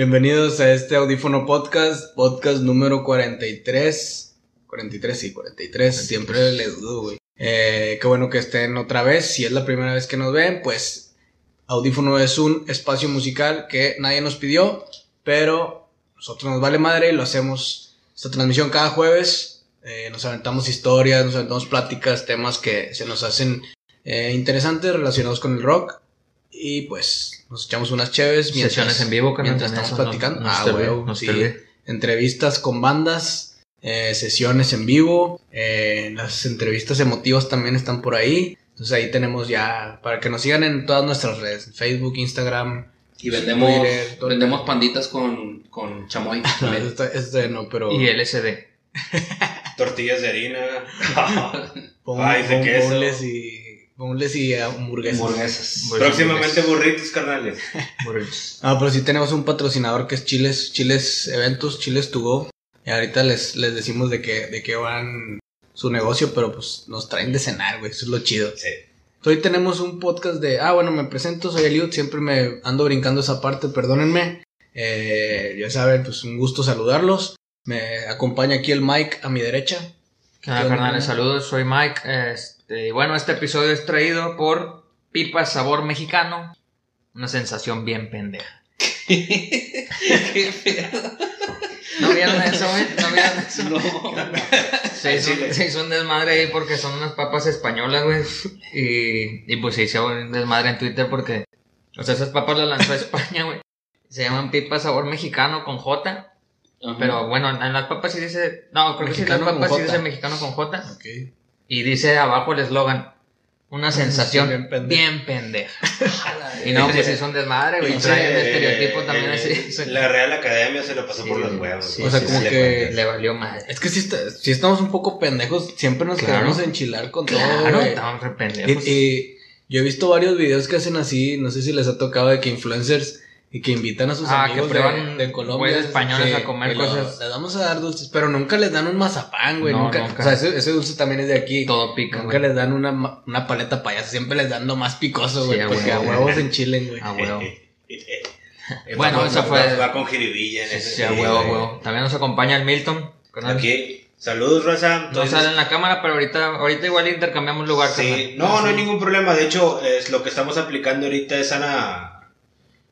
Bienvenidos a este audífono podcast, podcast número 43. 43, sí, 43. Siempre le dudo, güey. Eh, qué bueno que estén otra vez. Si es la primera vez que nos ven, pues audífono es un espacio musical que nadie nos pidió, pero nosotros nos vale madre y lo hacemos esta transmisión cada jueves. Eh, nos aventamos historias, nos aventamos pláticas, temas que se nos hacen eh, interesantes relacionados con el rock. Y pues nos echamos unas cheves mientras, Sesiones en vivo, mientras estamos eso platicando. no ah, se sí. Entrevistas con bandas, eh, sesiones en vivo, eh, las entrevistas emotivas también están por ahí. Entonces ahí tenemos ya, para que nos sigan en todas nuestras redes, Facebook, Instagram. Y vendemos, Twitter, vendemos panditas con, con chamoy. No, esto, esto no, pero Y LSD. Tortillas de harina. pon- Ay, de queso. y, ponles y hamburguesas. Hamburguesas. Próximamente burritos, carnales. Burritos. Ah, pero sí tenemos un patrocinador que es Chiles, Chiles Eventos, Chiles To Go. Y ahorita les, les decimos de qué, de qué van su negocio, pero pues nos traen de cenar, güey. Eso es lo chido. Sí. Hoy tenemos un podcast de. Ah, bueno, me presento, soy Eliud. Siempre me ando brincando esa parte, perdónenme. Eh, ya saben, pues un gusto saludarlos. Me acompaña aquí el Mike a mi derecha. ¿Qué onda, ¿Qué onda, carnales? carnal? Saludos, soy Mike. Este, bueno, este episodio es traído por Pipa Sabor Mexicano. Una sensación bien pendeja. Qué pedo. ¿No vieron eso, güey? ¿No vieron eso? No. Se hizo, Chile. se hizo un desmadre ahí porque son unas papas españolas, güey. Y, y pues se hizo un desmadre en Twitter porque. O sea, esas papas las lanzó a España, güey. Se llaman Pipa Sabor Mexicano con J. Ajá. Pero bueno, en las papas sí dice. No, creo que sí, en las papas sí dice mexicano con J. Ok. Y dice abajo el eslogan. Una sensación bien bien pendeja. pendeja. Y no, pues es un desmadre, güey. Trae un estereotipo también eh, así. La Real Academia se lo pasó Sí, por los huevos. Sí, O sea, sí, como que-. Le valió madre. Es que si, si estamos un poco pendejos, siempre nos Claro. queremos enchilar con todo. Claro, estamos re pendejos. Y, y yo he visto varios videos que hacen así, no sé si les ha tocado de que influencers y que invitan a sus Ah, que amigos de- prueban de, Colombia. españoles que- a comer que lo- cosas. Les vamos a dar dulces, pero nunca les dan un mazapán, güey. No, nunca, nunca. O sea, ese, ese dulce también es de aquí. Todo pica, Nunca güey. les dan una, una paleta payasa, siempre les dan lo más picoso, güey. Sí, porque a huevo. huevos en Chile, güey. A huevo. Eh, Bueno, va- esa fue- Va con jiribilla en Sí, ese. sí, a huevo, a huevo. También nos acompaña el Milton. Aquí. Saludos, Raza. No Entonces, sale en la cámara, pero ahorita, ahorita igual intercambiamos lugar. Sí, no, no hay ningún problema. De hecho, es lo que estamos aplicando ahorita es sana,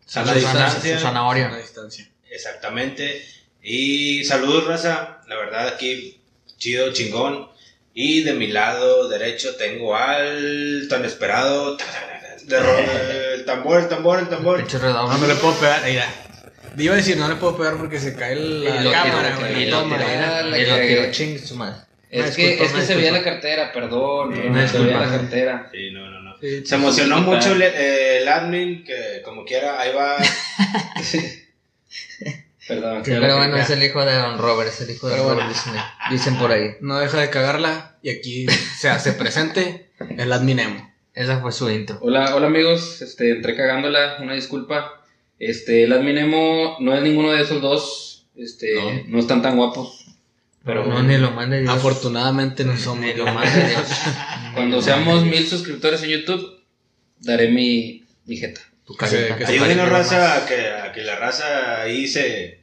sana Susana- distancia. su zanahoria. A distancia. Exactamente. Y saludos, raza. La verdad, aquí chido, chingón. Y de mi lado derecho tengo al tan esperado. de el tambor, el tambor, el tambor. No, no le puedo pegar, mira. Iba a decir, no le puedo pegar porque se cae la Y lo cámara, güey. y la lo toma, tiró, la chingue su madre. Es que, disculpa, es que se veía la cartera, perdón. Sí, no, se veía la cartera. Sí, no, no. Sí, Se emocionó mucho el, eh, el admin, que como quiera, ahí va. Perdón. Pero bueno, es el hijo de Don Robert, es el hijo de Pero Don bueno. Robert, dicen, dicen por ahí. No deja de cagarla y aquí se hace presente el admin emo. Esa fue su intro. Hola, hola amigos, este, entré cagándola, una disculpa. Este, el adminemo no es ninguno de esos dos, este, No. no, están tan guapos. Pero no, ni lo mande Dios. Afortunadamente no somos. Ni lo mande Dios. Cuando seamos mil suscriptores en YouTube, daré mi, mi jeta. Tu Que Ayúdenos, raza, a que, a que la raza ahí se.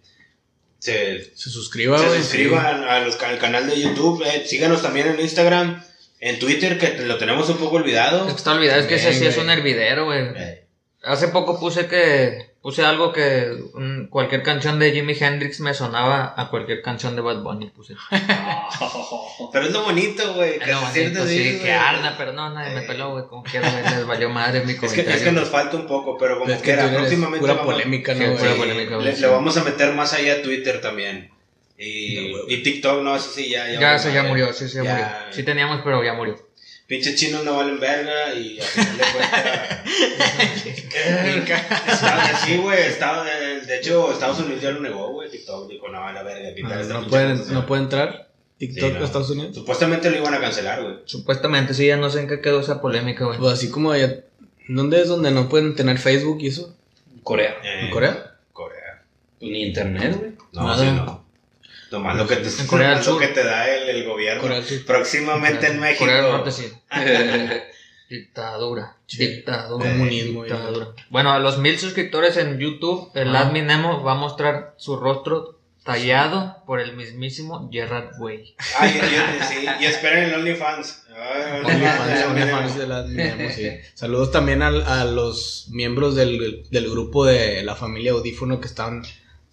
se Se suscriba, se güey. suscriban a los- al canal de YouTube. eh, síganos también en Instagram, en Twitter, que lo tenemos un poco olvidado. Es que está olvidado, es que ese sí es un hervidero, güey. Eh, Hace poco puse que puse algo que mm, cualquier canción de Jimi Hendrix me sonaba a cualquier canción de Bad Bunny puse. Pero es lo bonito, güey. Que se bonito, sí, güey. que arda, pero no, nadie me Eh. peló, güey, como quiera, güey, les valió madre mi Es que, comentario. es que nos falta un poco, pero como Es que quiera, próximamente. pura vamos- polémica, ¿no, güey? pura Sí, polémica, güey, le, vamos a meter más allá a Twitter también. Y, No, güey. y TikTok, no, eso sí, ya. Ya, valió eso ya murió, sí, sí, ya, Ya. murió. Sí teníamos, pero ya murió. Pinches chinos no valen verga y al final de cuentas. Está- sí, güey. está- De hecho, Estados Unidos ya lo negó, güey. TikTok dijo, no, a la verga. quitar No, pueden, cosa". no puede entrar TikTok Sí, no. a Estados Unidos. Supuestamente lo iban a cancelar, güey. Supuestamente, sí, ya no sé en qué quedó esa polémica, güey. Pues así como allá. ¿Dónde es donde no pueden tener Facebook y eso? Corea. Eh, ¿En Corea? Corea. Pues ni internet, güey. No, Nada. sí, no. Nomás lo que te, En Corea lo Sur. que te da el, el gobierno. Corea del Sur. Próximamente en México. Corea del Norte sí. Dictadura. Sí. Dictadura. Comunismo Dictadura. Bueno, a los mil suscriptores en YouTube, el Ah. admin Nemo va a mostrar su rostro tallado por el mismísimo Gerard Way. Ah, sí, y esperen el OnlyFans. Saludos también al- a, los miembros del, del grupo de la familia Audífono que están,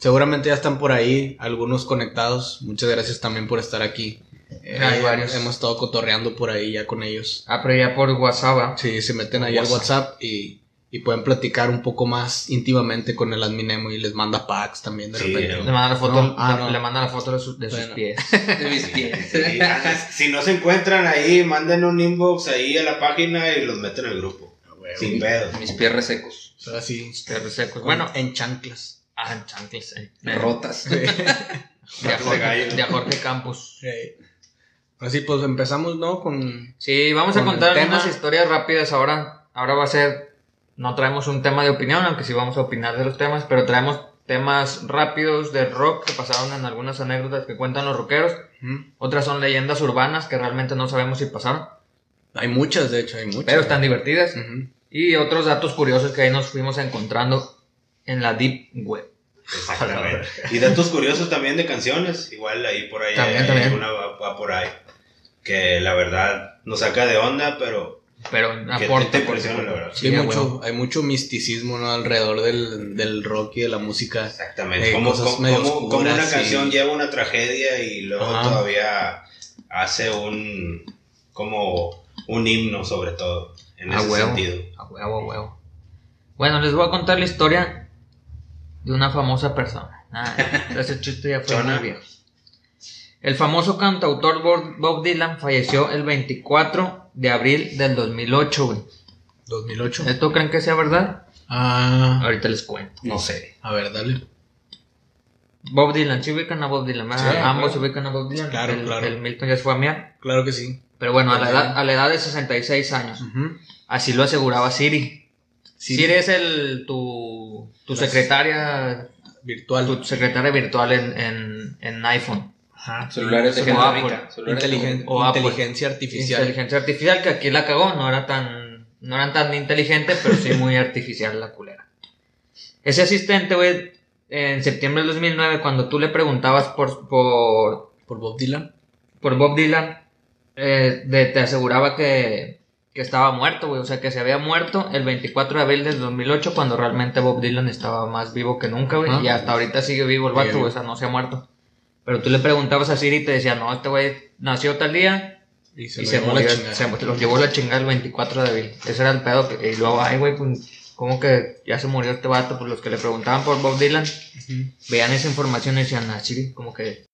seguramente ya están por ahí, algunos conectados. Muchas gracias también por estar aquí. Eh, Hay varios. Hemos estado cotorreando por ahí ya con ellos. Ah, pero ya por WhatsApp. ¿ah? Sí, se meten ahí al WhatsApp y, y pueden platicar un poco más íntimamente con el adminemo y les manda packs también de Sí, repente. Le manda la foto, No, ah, no. le manda la foto de, sus- de sus pies. De mis pies. Sí, si no se encuentran ahí, manden un inbox ahí a la página y los meten al grupo. Ah, Sin pedo. Mis pies resecos. o sea, así, Perros secos. bueno, Bueno, en chanclas. Ah, en chanclas. eh. Rotas. De a de Jorge, de a Jorge Campos. Así pues empezamos, ¿no? Con... Sí, vamos a Con el contar algunas historias rápidas ahora. Ahora va a ser, no traemos un tema de opinión, aunque sí vamos a opinar de los temas, pero traemos temas rápidos de rock que pasaron en algunas anécdotas que cuentan los rockeros. Ujú. Otras son leyendas urbanas que realmente no sabemos si pasaron, Hay muchas, de hecho, hay muchas. pero están divertidas. Ujú. Y otros datos curiosos que ahí nos fuimos encontrando en la Deep Web. Exactamente. Y datos curiosos también de canciones. Igual ahí por ahí. También, hay también. Una va, va por ahí. Que la verdad nos saca de onda, pero Pero aporta. te la verdad. Sí, Sí, hay, a mucho, hay mucho misticismo ¿no? alrededor del, del rock y de la música. Exactamente. Eh, como, cosas como- medio como- como una canción lleva una tragedia y luego Ajá. todavía hace un como un himno sobre todo en A ese huevo. sentido. A huevo, a huevo. Bueno, les voy a contar la historia de una famosa persona. Ah, ese chiste ya fue muy viejo. El famoso cantautor Bob Dylan falleció el 24 de abril del 2008, güey. 2008. ¿Esto creen que sea verdad? Ah, Ahorita les cuento. No sé. a ver, dale. Bob Dylan, ¿sí ubican a Bob Dylan? Sí, Ambos claro. ubican a Bob Dylan. Claro, el, claro. el Milton ya se fue a miar. Claro que sí. Pero bueno, a la, edad, a la edad de 66 años. Ujú. Así lo aseguraba Siri. Siri. Siri es el, tu, tu secretaria Virtual. tu secretaria virtual en, en, en iPhone. Ajá. Celulares de gente Apple. rica. Celulares de Inteligen- o Apple. inteligencia artificial. Inteligencia artificial, que aquí la cagó, no era tan, no eran tan inteligentes, pero sí muy artificial la culera. Ese asistente, güey, en septiembre del 2009, cuando tú le preguntabas por, por, Por Bob Dylan. por Bob Dylan, eh, de- te aseguraba que, que estaba muerto, güey, o sea, que se había muerto el 24 de abril del 2008, cuando realmente Bob Dylan estaba más vivo que nunca, güey, y hasta ahorita sigue vivo el vato, güey, o sea, no se ha muerto. Pero tú le preguntabas a Siri y te decía, no, este güey nació tal día, Y se, y lo se llevó murió, la chingada. se los llevó la chingada el 24 de abril. Ese era el pedo. Que, y luego, ay, güey, pues, ¿cómo que ya se murió este vato? Pues los que le preguntaban por Bob Dylan, Ujú. veían esa información y decían, ah, Siri, como que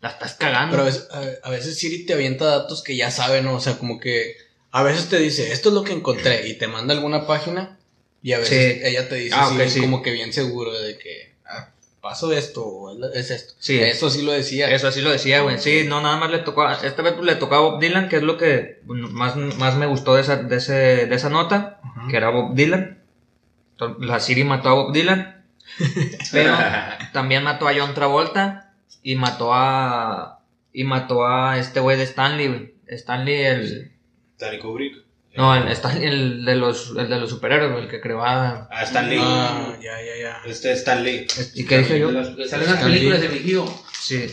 la estás cagando. Pero a veces, a veces Siri te avienta datos que ya sabe, ¿no? O sea, como que a veces te dice, esto es lo que encontré, y te manda alguna página, y a veces Sí. ella te dice, Ah, sí, sí. como que bien seguro de que ah, pasó esto, o es- es esto. Sí. Eso sí lo decía. Eso así lo decía, güey. Sí, no, nada más le tocó. a- Esta vez le tocó a Bob Dylan, que es lo que más, más me gustó de esa, de, ese, de esa nota, Ajá. que era Bob Dylan. La Siri mató a Bob Dylan. Pero también mató a John Travolta y mató a. Y mató a este güey de Stanley, güey. Stanley, el. Stanley Kubrick. No, el, Stanley, el de los, el de los superhéroes, el que creaba. Ah, Stan Lee. Ah, ya, ya, ya. Este es Stan Lee. ¿Y qué dije yo? Salen las películas de Vigío. Sí.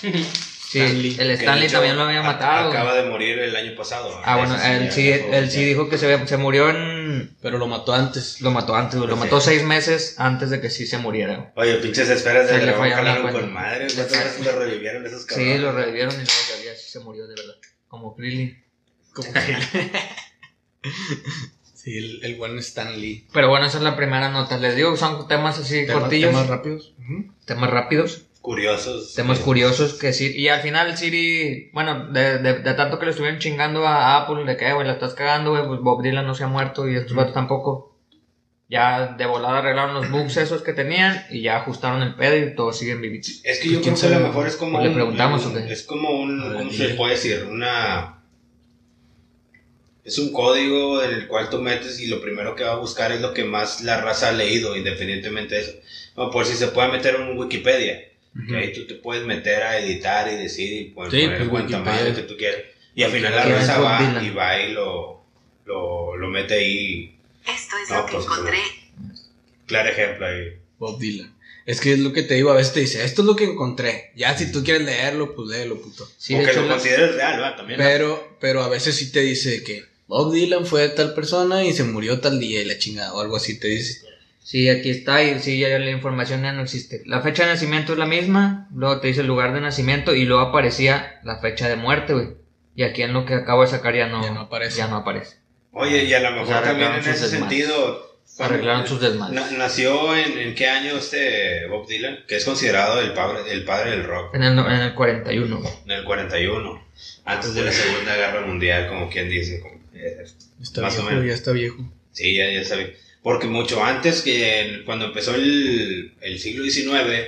Sí, Stan Lee. el Stanley también lo había matado. Acaba de morir el año pasado. Ah, bueno, él sí, él sí dijo que se, se murió en... Pero lo mató antes. Lo mató antes, lo Sí. mató seis meses antes de que sí se muriera. Oye, pinches esferas Se de le dragón jalaron con madre. Le ¿Cuántas fallaron. veces lo revivieron esos cabrones? Sí, lo revivieron y luego ya, ya sí se murió de verdad. Como Krillin. Como que... sí, el, el buen Stan Lee. Pero bueno, esa es la primera nota. Les digo, son temas así Temas- cortillos, temas temas, rápidos. Ujú. rápidos, Curiosos. temas curiosos que sí. Y al final Siri, bueno, de, de, de tanto que le estuvieron chingando a Apple, de que, güey, la estás cagando, güey, pues Bob Dylan no se ha muerto y estos vatos tampoco. Ya de volada arreglaron los bugs esos que tenían y ya ajustaron el pedo y todos siguen vivitos. Es que yo ¿Quién creo que a lo mejor es como ¿O le un- preguntamos un- o qué? Es como un, ¿cómo se puede decir? Una... Es un código en el cual tú metes y lo primero que va a buscar es lo que más la raza ha leído, independientemente de eso. No, por si se puede meter en un Wikipedia, que ahí tú te puedes meter a editar y decir y poner, Sí, poner pues, cuanta Wikipedia. madre que tú quieras. Y al final la ¿Quién es raza va Dylan? y va y lo, lo, lo mete ahí. Esto es No, lo que pues, encontré. Claro ejemplo ahí. Bob Dylan. Es que es lo que te digo, a veces te dice, esto es lo que encontré. Ya si tú quieres leerlo, pues léelo, puto. Sí, o que lo consideres real, ¿va? También. Pero, pero a veces sí te dice que Bob Dylan fue tal persona y se murió tal día y la chingada o algo así te dice. Sí, aquí está y sí, ya la información ya no existe. La fecha de nacimiento es la misma, luego te dice el lugar de nacimiento y luego aparecía la fecha de muerte, güey. Y aquí en lo que acabo de sacar ya no, Ya no aparece. Ya no aparece. Oye, y a lo mejor también en ese sentido. Arreglaron sus desmadres. na- nació en, en qué año este Bob Dylan, que es considerado el padre, el padre del rock, En el, en el 41, güey. en el 41, antes de la Segunda Guerra Mundial, como quien dice. como- Está Más o viejo, menos. ya está viejo. Sí, ya, ya sabía. Porque mucho antes que cuando empezó el, el siglo XIX,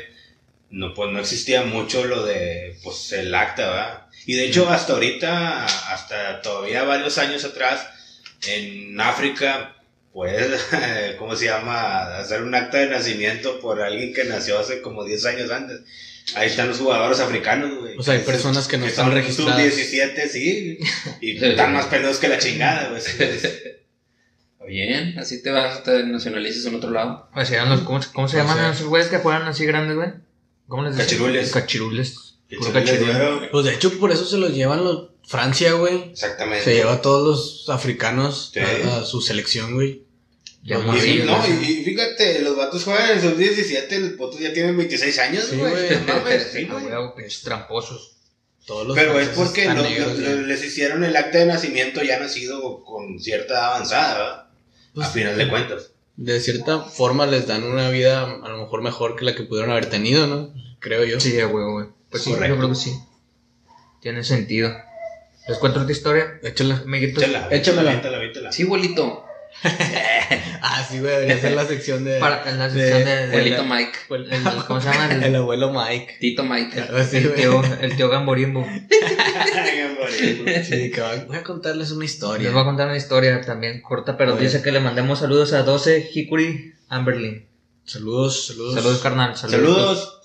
no, pues no existía mucho lo de pues el acta, ¿verdad? Y de hecho hasta ahorita, hasta todavía varios años atrás, en África, puedes, ¿cómo se llama? Hacer un acta de nacimiento por alguien que nació hace como 10 años antes. Ahí están los jugadores africanos, güey. O sea, hay personas que no están son registradas. Sub-17, sí. Y están más peludos que la chingada, güey. Bien, así te vas, te nacionalizas en otro lado. O sea, eran los- ¿cómo, cómo se O llaman sea- esos güeyes que juegan así grandes, güey? ¿Cómo les dicen? Cachirules. Cachirules. Puro Échale cachirul. dinero. Pues de hecho, por eso se los llevan los. Francia, güey. Exactamente. Se lleva a todos los africanos Sí. a, a su selección, güey. Ya Y, no, y, y fíjate, los vatos juegan en sub-17, los putos ya tienen 26 años, Sí, güey. No mames, sí, güey. pinches tramposos. Todos los Pero es porque negros, lo- lo- les hicieron el acta de nacimiento ya nacido con cierta edad avanzada, ¿verdad? Pues, a final de cuentas. De cierta forma les dan una vida a lo mejor mejor que la que pudieron haber tenido, ¿no? Creo yo. Sí, güey, güey. Pues sí, yo creo que sí. Tiene sentido. ¿Les cuento otra historia? Échala. Amiguitos. Échala, échamela. aviéntala, aviéntala. Sí, abuelito. Ah, sí, güey, debería ser la sección de. Para, en la sección de... de- Abuelito Mike. el- el- ¿Cómo se llama? El, El abuelo Mike. Tito Mike. Algo así, el tío, el tío Gamborimbo. Sí, que va- voy a contarles una historia. Les voy a contar una historia también corta, pero Oye. dice que le mandemos saludos a 12 Hickory Amberlin. Saludos, saludos. Saludos, carnal. Saludos.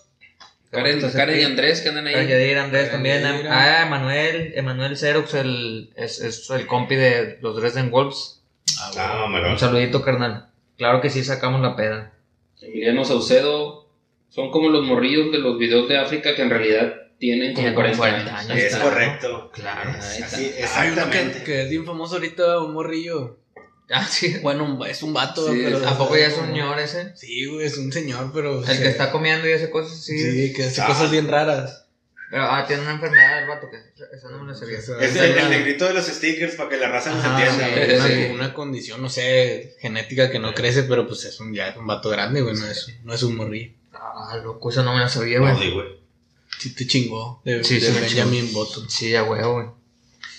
Karen, Karen y Andrés que andan ahí. Yadir, Andrés Karen también. Yadir. A Emanuel, Emanuel Xerox, el, es, es el compi de los Dresden Wolves. Ah, Ah, mamalón. Un saludito, carnal. Claro que sí, sacamos la peda. Emiliano Saucedo. Son como los morrillos de los videos de África que en realidad tienen como Tienen como 40, 40 años. Es Claro. correcto. Claro. Así, Hay uno que, que es bien famoso ahorita, un morrillo. Ah, sí. Bueno, es un vato, Sí, pero. ¿A poco ya es un señor ese? Sí, güey, es un señor, pero. El que está comiendo y hace cosas así. Sí, que hace Ah. cosas bien raras. Pero, ah, tiene una enfermedad el vato que. Esa no me la sabía. Eso- Es el, el negrito de los stickers para que la raza nos Ajá, entienda. sí, una, sí. una condición, no sé, genética que no crece, pero pues es un, ya es un vato grande, güey, no es, no es un morrillo. Ah, loco, esa no me la sabía, güey. sí, güey. Sí te chingó de, Sí, de sí me Benjamin Button. Sí, ya huevo, güey.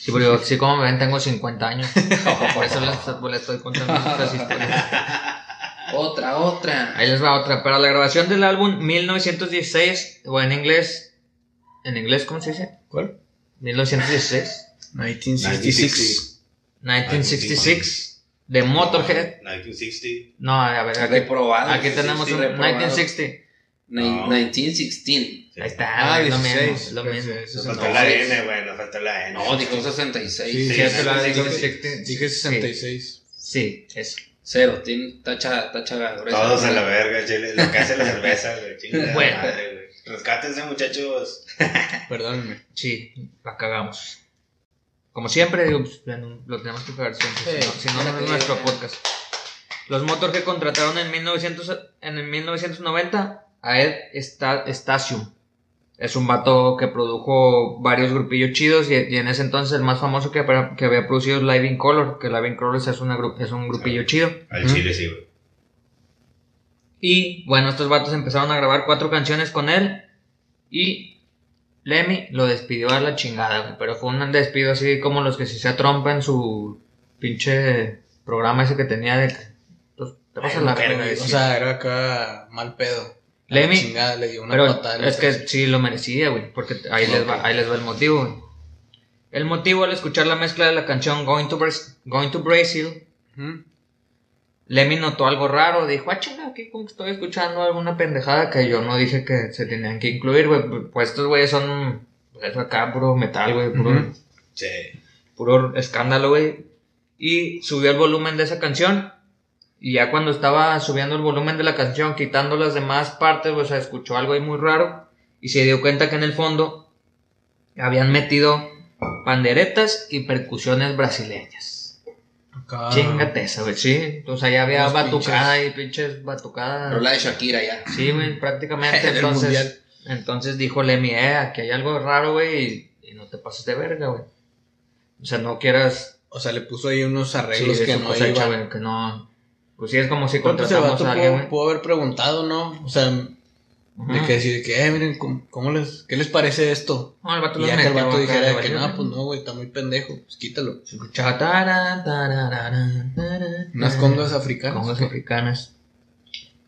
Sí, pero yo, sí, como me ven, tengo 50 años. Por eso les, pues, les estoy contando estas historias. Otra, otra. Ahí les va otra. Para la grabación del álbum 1916, o en inglés. ¿En inglés cómo se dice? ¿Cuál? 1916. 1966. 1966. De Motorhead. 1960. No, a ver, aquí, Reprobado. aquí tenemos un Reprobado. 1960. Ni- No. 1916. Ahí está, Ah, lo 16. mismo. Lo mismo. Nos faltó la N, güey. Nos faltó la N. No, dijo 66. Sí, Sí, Sí, eso la sí, digo, sí, 60. Dije 66. Sí, eso. Cero. Tiene tacha, tacha gruesa. Todos a la verga, chile. Lo que hace la cerveza, güey. Chingada Bueno. Rescátense, muchachos. Perdónenme. Sí, la cagamos. Como siempre, digo, pues, lo tenemos que cagar siempre. Sí, si no, no, no es nuestro podcast. Los Motorhead contrataron en, 1900, en el 1990 a Ed Sta- Stasium. Es un vato que produjo varios grupillos chidos y, y en ese entonces el más famoso que, que había producido es Live in Color, que Live in Color es, una, es un grupillo chido. Al chile, sí, güey. Y bueno, estos vatos empezaron a grabar cuatro canciones con él. Y Lemmy lo despidió a la chingada, güey. Pero fue un despido así como los que si se atrompa en su pinche programa ese que tenía de. pues, te vas a la verga, O sea, era acá mal pedo. Lemmy- chingada, le dio una Pero patada. es que sí lo merecía, güey. Porque ahí, les va, ahí les va el motivo, güey. El motivo al escuchar la mezcla de la canción Going to, Going to Brazil. Lemmy notó algo raro, dijo, ah, chinga, aquí como que estoy escuchando alguna pendejada que yo no dije que se tenían que incluir, güey. Pues estos güeyes son, pues acá, puro metal, güey, puro, Ujú. Sí. puro escándalo, güey. y subió el volumen de esa canción. Y ya cuando estaba subiendo el volumen de la canción, quitando las demás partes, o sea, escuchó algo ahí muy raro y se dio cuenta que en el fondo habían metido panderetas y percusiones brasileñas. Acá. Chingate esa, güey, sí. O sea, ya había batucada y pinches batucadas. Rola de Shakira ya. Sí, güey, prácticamente. Entonces, entonces dijo Lemmy, eh, aquí hay algo raro, güey, y, y no te pases de verga, güey. O sea, no quieras O sea, le puso ahí unos arreglos que no cosecha, iban. güey, que no. Pues sí, es como si ese contratamos a alguien, pudo, güey. pudo haber preguntado, ¿no? O sea, de que decir que, eh, miren, ¿cómo, cómo les, ¿qué les parece esto? No, el vato Y ya que el vato dijera de de que no, pues no, güey, está muy pendejo, pues quítalo. Se escuchaba tarara, tarara, tarara, Unas congas africanas. Congas africanas.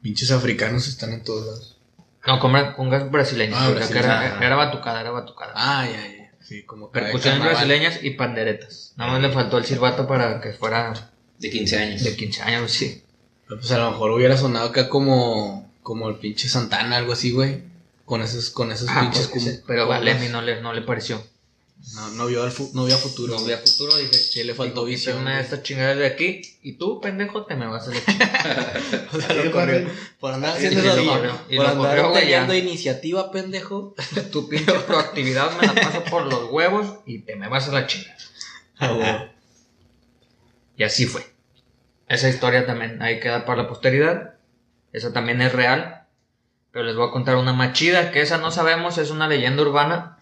Pinches africanos están en todos lados. No, congas, congas brasileñas. Ah, o sea, que era, era batucada, era batucada. Ah, ya, ya. Sí, como que Percusiones brasileñas y panderetas. Nada más le faltó el silbato para que fuera De 15 años. de 15 años, sí. Pues a lo mejor hubiera sonado acá como, como el pinche Santana, algo así, güey. Con esos, con esos Ah, pinches pues, cum- sí, pero a. Lemmy no le, no le pareció. No, no vio, al fu- no vio a futuro. No güey. había futuro, dije, Sí, le faltó visión. Una de estas chingadas de aquí y tú, pendejo, te me vas a la chingada. O sea, lo corrió. Por andar haciendo corrió. Y Por lo andar teniendo iniciativa, pendejo. tu pinche proactividad me la paso por los huevos y te me vas a la chingada. Ah. Y así fue. Esa historia también ahí queda para la posteridad. Esa también es real. Pero les voy a contar una más chida, que esa no sabemos, es una leyenda urbana.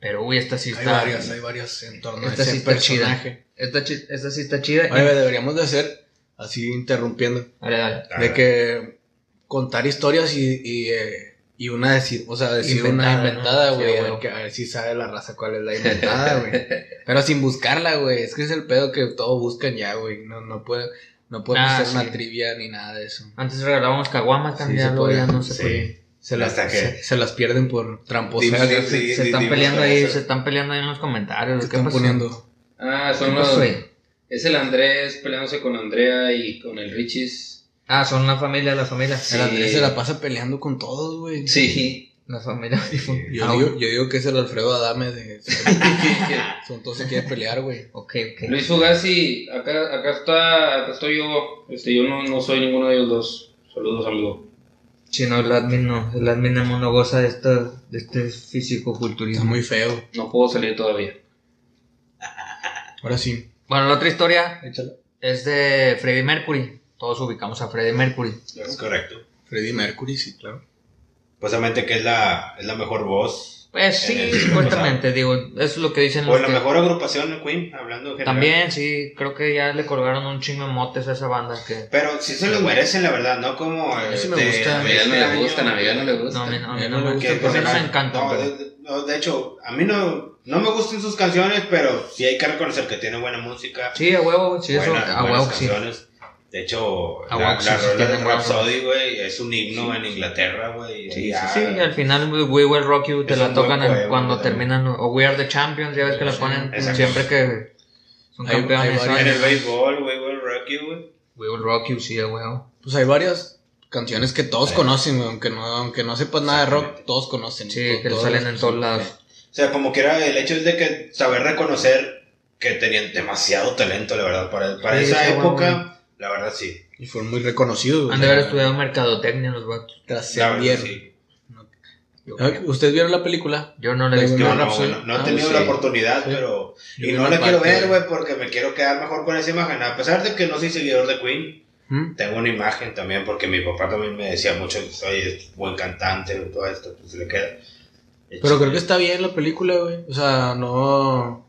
Pero uy, esta sí Hay está. varios, hay varios en torno a Esta ese sí personaje. Esta, esta sí está chida. y- Oye, güey, deberíamos de hacer, así interrumpiendo, Dale, dale. de que contar historias y, y, eh, y una decir, o sea, decir Inventada, una inventada, ¿no? güey, Sí, a, ver a si sabe la raza cuál es la inventada, güey. Pero sin buscarla, güey, es que es el pedo que todo buscan ya, güey, no, no puede, no podemos Ah, hacer sí. una trivia ni nada de eso. Antes regalábamos caguamas, Sí, también puede. ya no se Sí. puede. Se las, se, se las pierden por tramposos. Dime, ¿Qué sí, se están peleando ahí, eso. se están peleando ahí en los comentarios. ¿Qué están pasó? poniendo? Ah, ¿Qué son los. Es el Andrés peleándose con Andrea y con el Richis. Ah, son la familia, la familia. Sí. El Andrés se la pasa peleando con todos, güey. Sí. La familia. Yo, Ah, digo, yo digo que es el Alfredo Adame de... Son todos se quieren pelear, güey. Ok, ok. Luis Fugazi, acá, acá está, acá estoy yo. Este, yo no, no soy ninguno de ellos dos. Saludos, amigo. Si no, el admin no. El admin no goza de, esta, de este Está físico-culturismo. muy feo. No puedo salir todavía. Ahora sí. Bueno, la otra historia es de Freddie Mercury. Todos ubicamos a Freddie Mercury. Es correcto. Freddie Mercury, sí, claro. Supuestamente que es la, es la mejor voz. Pues sí, el- supuestamente, digo, eso es lo que dicen O los la que- mejor agrupación de Queen, hablando en general. También, sí, creo que ya le colgaron un chingo de motes a esa banda que... Pero sí se lo merecen, la verdad, no como. A mí sí me este, gusta. A Miguel no le gustan, a Miguel no le gustan. No, a mí no, a mí Ya no no le me gustan, por no me eso. encantan, No, de, de- no, de hecho, a mí no, no me gustan sus canciones, pero sí hay que reconocer que tiene buena música. Sí, a huevo, sí, eso, buenas- a huevo, sí. canciones. De hecho, A la, la rola de Rhapsody, güey, es un himno en Inglaterra, güey. Sí, sí, sí, y al final We Will Rock You te la tocan poema, cuando también. terminan, o We Are the Champions, ya ves que la ponen exacto. siempre que son Hay- campeones. hay En el béisbol, güey, will rock you, güey. We Will Rock You, sí, a huevo. Pues hay varias canciones que todos Sí. conocen, güey, aunque no, aunque no sepas nada de rock, todos conocen. Sí, que salen en todos lados. O sea, como que era el hecho es de que saber reconocer que tenían demasiado talento, la verdad, para, para Sí, esa época, bueno. La verdad sí. Y fueron muy reconocidos. Han de haber estudiado mercadotecnia los vatos. La Trascendieron. sí. Ah, ¿Ustedes vieron la película? yo no le he visto. No, no, no, sí. no, no he Ah, tenido sí. la oportunidad, Sí. pero... Yo Y no la quiero ver, güey, porque me quiero quedar mejor con esa imagen. A pesar de que no soy seguidor de Queen, ¿Mm? tengo una imagen también, porque mi papá también me decía mucho, oye, es buen cantante, todo esto, pues se le queda. Pero creo que está bien la película, güey. O sea, no.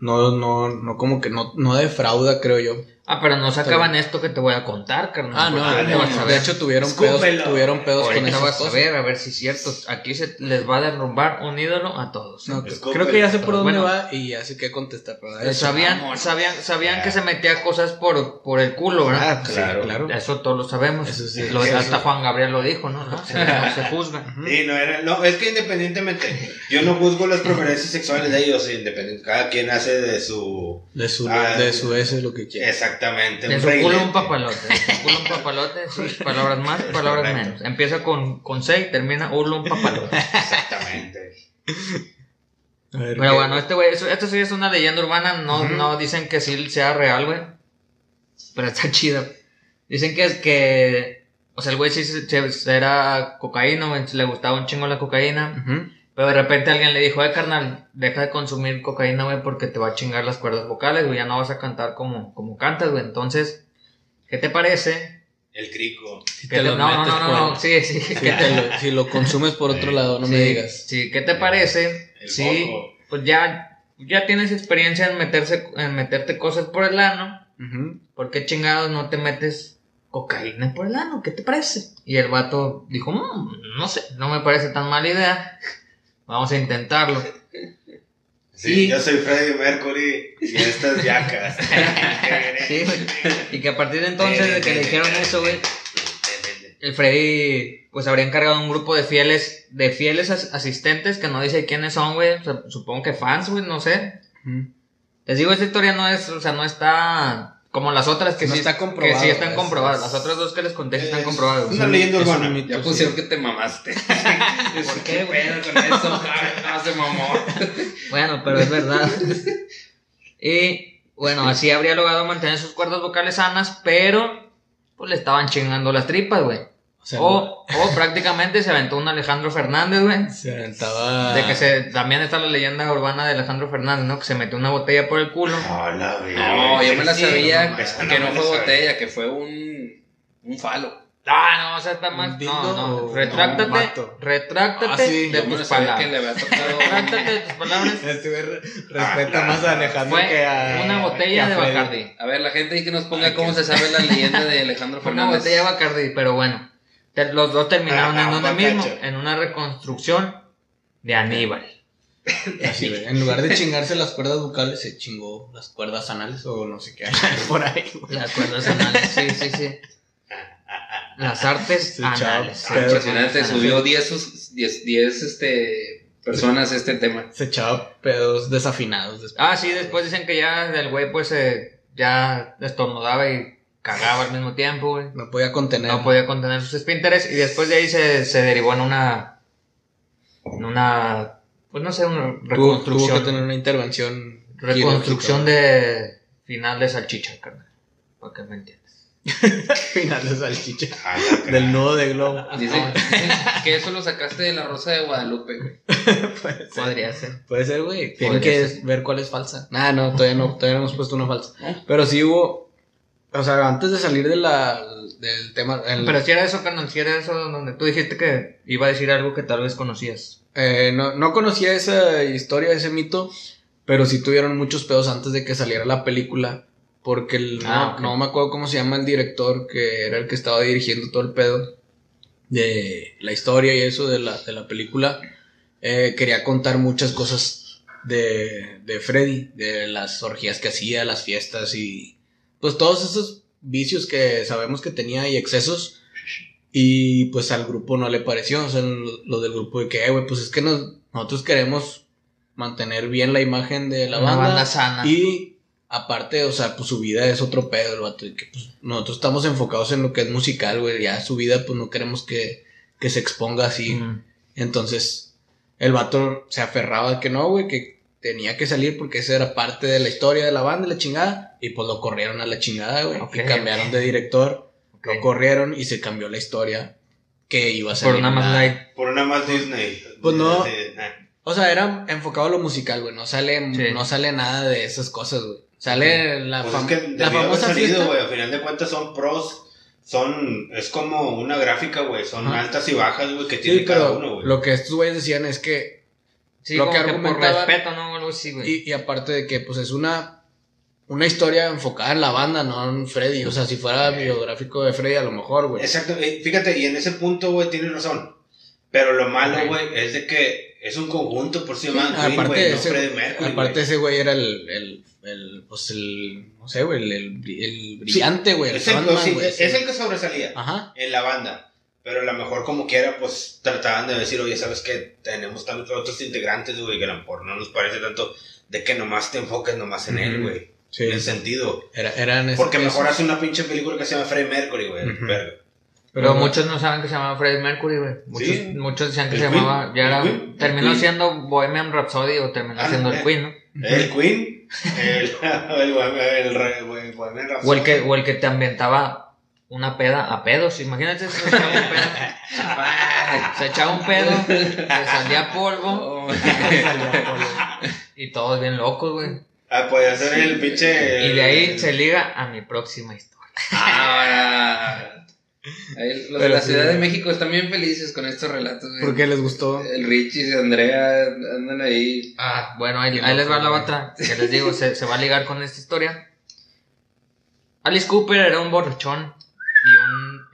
No, no, no, como que no, no defrauda, creo yo. Ah, pero no sacaban esto que te voy a contar, carnal. Ah, no, ah, no, vas a De hecho, tuvieron pedos, tuvieron pedos con esas vas a ver, a ver si es cierto. Aquí se les va a derrumbar un ídolo a todos. No, creo que ya sé por Pero dónde bueno. va y ya sé qué contestar. pero ver, sabían, sabían, sabían que se metía cosas por, por el culo, ¿verdad? Ah, sí, Claro. claro. Eso todos lo sabemos. Eso sí. Lo- Eso hasta. Juan Gabriel lo dijo, ¿no? No se, no se juzga. Sí, no, era, no, es que independientemente, yo no juzgo las preferencias sexuales de ellos, independiente, cada quien hace de su... De su, Ah, de su S lo que quiere. Exactamente. De un su culo un papalote. De su culo un papalote, sí, palabras más, palabras Correcto. menos. Empieza con, con C y termina ulo un papalote. Exactamente. Ver, Pero bueno, este güey, esto sí es una leyenda urbana, no, no dicen que sí sea real, güey. Pero está chido. Dicen que es que, o sea, el güey sí se- se- era cocaína, güey, le gustaba un chingo la cocaína. Ujú. Pero de repente alguien le dijo, eh, carnal, deja de consumir cocaína, güey, porque te va a chingar las cuerdas vocales, güey, ya no vas a cantar como, como cantas, güey. Entonces, ¿qué te parece? El crico. Si Que te te- lo no, no, metes no, por- no, sí, sí. Si, te lo, si lo consumes por otro lado, no me digas. Sí, ¿qué te parece? El Sí, moco. pues ya, ya tienes experiencia en meterse, en meterte cosas por el ano. ¿Por qué chingados no te metes cocaína por el ano? ¿Qué te parece? Y el vato dijo, "Mm, no sé, no me parece tan mala idea. Vamos a intentarlo. Sí, Y- yo soy Freddie Mercury y estas yacas. Sí. Y que a partir de entonces, de que le dijeron eso, güey, el Freddy, pues habría encargado un grupo de fieles, de fieles as- asistentes que no dice quiénes son, güey. O sea, supongo que fans, güey, no sé. Les digo, esta historia no es, o sea, no está como las otras que No sí, está comprobado, que sí están es- comprobadas. es- Las otras dos que les conté sí están Es comprobadas. Una leyenda un urbana. mito, Ya sí. pusieron que te mamaste. ¿Por qué, ¿Qué güey? con eso? Ay, no, se mamó. Bueno, pero es verdad. y bueno, así habría logrado mantener sus cuerdas vocales sanas, pero pues le estaban chingando las tripas, güey. O sea, O, o prácticamente se aventó un Alejandro Fernández, güey. se aventaba. De que se, también está la leyenda urbana de Alejandro Fernández, ¿no? Que se metió una botella por el culo. Hola, güey. No, yo me la sabía no que no la fue sabía. botella, que fue un, un falo. Ah, no, o sea, está ¿Un más. No, no. Retráctate. no, retráctate Ah, sí, de la tus sabía que palabras. le había tocado. Retráctate de tus palabras. Este respeta Ah, más a Alejandro Fue que a. una botella a de. Bacardi. A ver, la gente ahí que nos ponga Ay, cómo se sabe la leyenda de Alejandro Fue una Fernández. botella de Bacardi, pero bueno. Los dos terminaron Ah, en donde mismo, en una reconstrucción de Aníbal. Así. En lugar de chingarse las cuerdas vocales, se chingó las cuerdas anales o no sé qué hay por ahí, güey. Las cuerdas anales, sí, sí, sí. Las artes Sí, anales. Impresionante, subió 10 sus- 10 10, este, personas este tema. Se echaba pedos desafinados después. Ah, sí, después dicen que ya el güey pues eh, ya estornudaba y cagaba al mismo tiempo, güey. No podía contener. No podía contener sus esfínteres y después de ahí se, se derivó en una... En una... Pues no sé, una reconstrucción. tuvo que tener una intervención. Reconstrucción de final de salchicha, carnal. Para que me entiendas. Final de salchicha. Ah. Del nudo de globo. Dice que eso lo sacaste de la Rosa de Guadalupe, güey. Puede ser. Podría ser. Puede ser, güey. Tienen que ser. ver cuál es falsa. Nah, no, todavía no, todavía no hemos puesto una falsa. Pero sí hubo. O sea, antes de salir de la, del tema. el- Pero si era eso, carnal, si era eso donde tú dijiste que iba a decir algo que tal vez conocías. eh, no, no conocía esa historia, ese mito. Pero sí tuvieron muchos pedos antes de que saliera la película. Porque el, Ah, no, no me acuerdo cómo se llama el director, que era el que estaba dirigiendo todo el pedo de la historia y eso de la, de la película. eh, quería contar muchas cosas de, de Freddy, de las orgías que hacía, las fiestas y pues todos esos vicios que sabemos que tenía y excesos. Y pues al grupo no le pareció, o sea, lo del grupo de que, "Eh, güey, pues es que nos- nosotros queremos mantener bien la imagen de la Una banda. banda sana. Y aparte, o sea, pues su vida es otro pedo, el vato. y que, pues, nosotros estamos enfocados en lo que es musical, güey. Ya su vida, pues no queremos que, que se exponga así. Entonces, el vato se aferraba a que no, güey, que tenía que salir porque esa era parte de la historia de la banda y la chingada. Y pues lo corrieron a la chingada, güey. Y cambiaron ok. de director, lo corrieron y se cambió la historia que iba a ser. Por una más light. Por una más Disney. Pues no. Ah. O sea, era enfocado a lo musical, güey. No sale, Sí. no sale nada de esas cosas, güey. Sale la, Pues fam- es que la debió haber famosa salido, fiesta. güey. Al final de cuentas son pros. Son. Es como una gráfica, güey. Son Ajá. altas y bajas, güey, que tiene Sí, cada pero uno, güey. lo que estos güeyes decían es que Sí, Lo como que que, por argumentaban- respeto, ¿no? O Algo así, güey. Y, y aparte de que, pues, es una, una historia enfocada en la banda, no en Freddy. O sea, si fuera biográfico de Freddy, a lo mejor, güey. Exacto. Fíjate, y en ese punto, güey, tienes razón. Pero lo malo, güey, es de que es un conjunto por si Sí, Queen, aparte, güey, no ese, Mercury, aparte güey. ese güey era el, el, el, pues, el, no sé, güey, el, el, bri- el brillante, güey. el Es el, frontman, sí, güey, es sí. el que sobresalía Ajá. en la banda. Pero a lo mejor como quiera, pues trataban de decir, oye, ¿sabes qué? Tenemos tantos otros integrantes, güey, que a lo mejor no nos parece tanto de que nomás te enfoques nomás en él, güey. Sí. En el sentido. Era, eran Porque mejor hace una pinche película que se llama Freddie Mercury, güey. Pero No, muchos no saben que se llamaba Freddie Mercury, güey. Muchos, Sí. muchos decían que se Queen, llamaba. Ya era. Queen, terminó siendo Bohemian Rhapsody o terminó Ah, siendo el eh. Queen, ¿no? El Queen, el, el, el, el Bohemian Rhapsody. O el que, o el que te ambientaba una peda a pedos. Imagínate si se echaba un pedo. se echaba un pedo, le salía polvo Oh, y todos bien locos, güey. Ah, podía ser el pinche. Y de ahí se liga a mi próxima historia. Ahora. Ahí los de la sí. Ciudad de México están bien felices con estos relatos, güey. ¿Por qué les gustó? El Richie y Andrea andan ahí. Ah, bueno, ahí, les va loco, la otra. Que les digo, se, se va a ligar con esta historia. Alice Cooper era un borrachón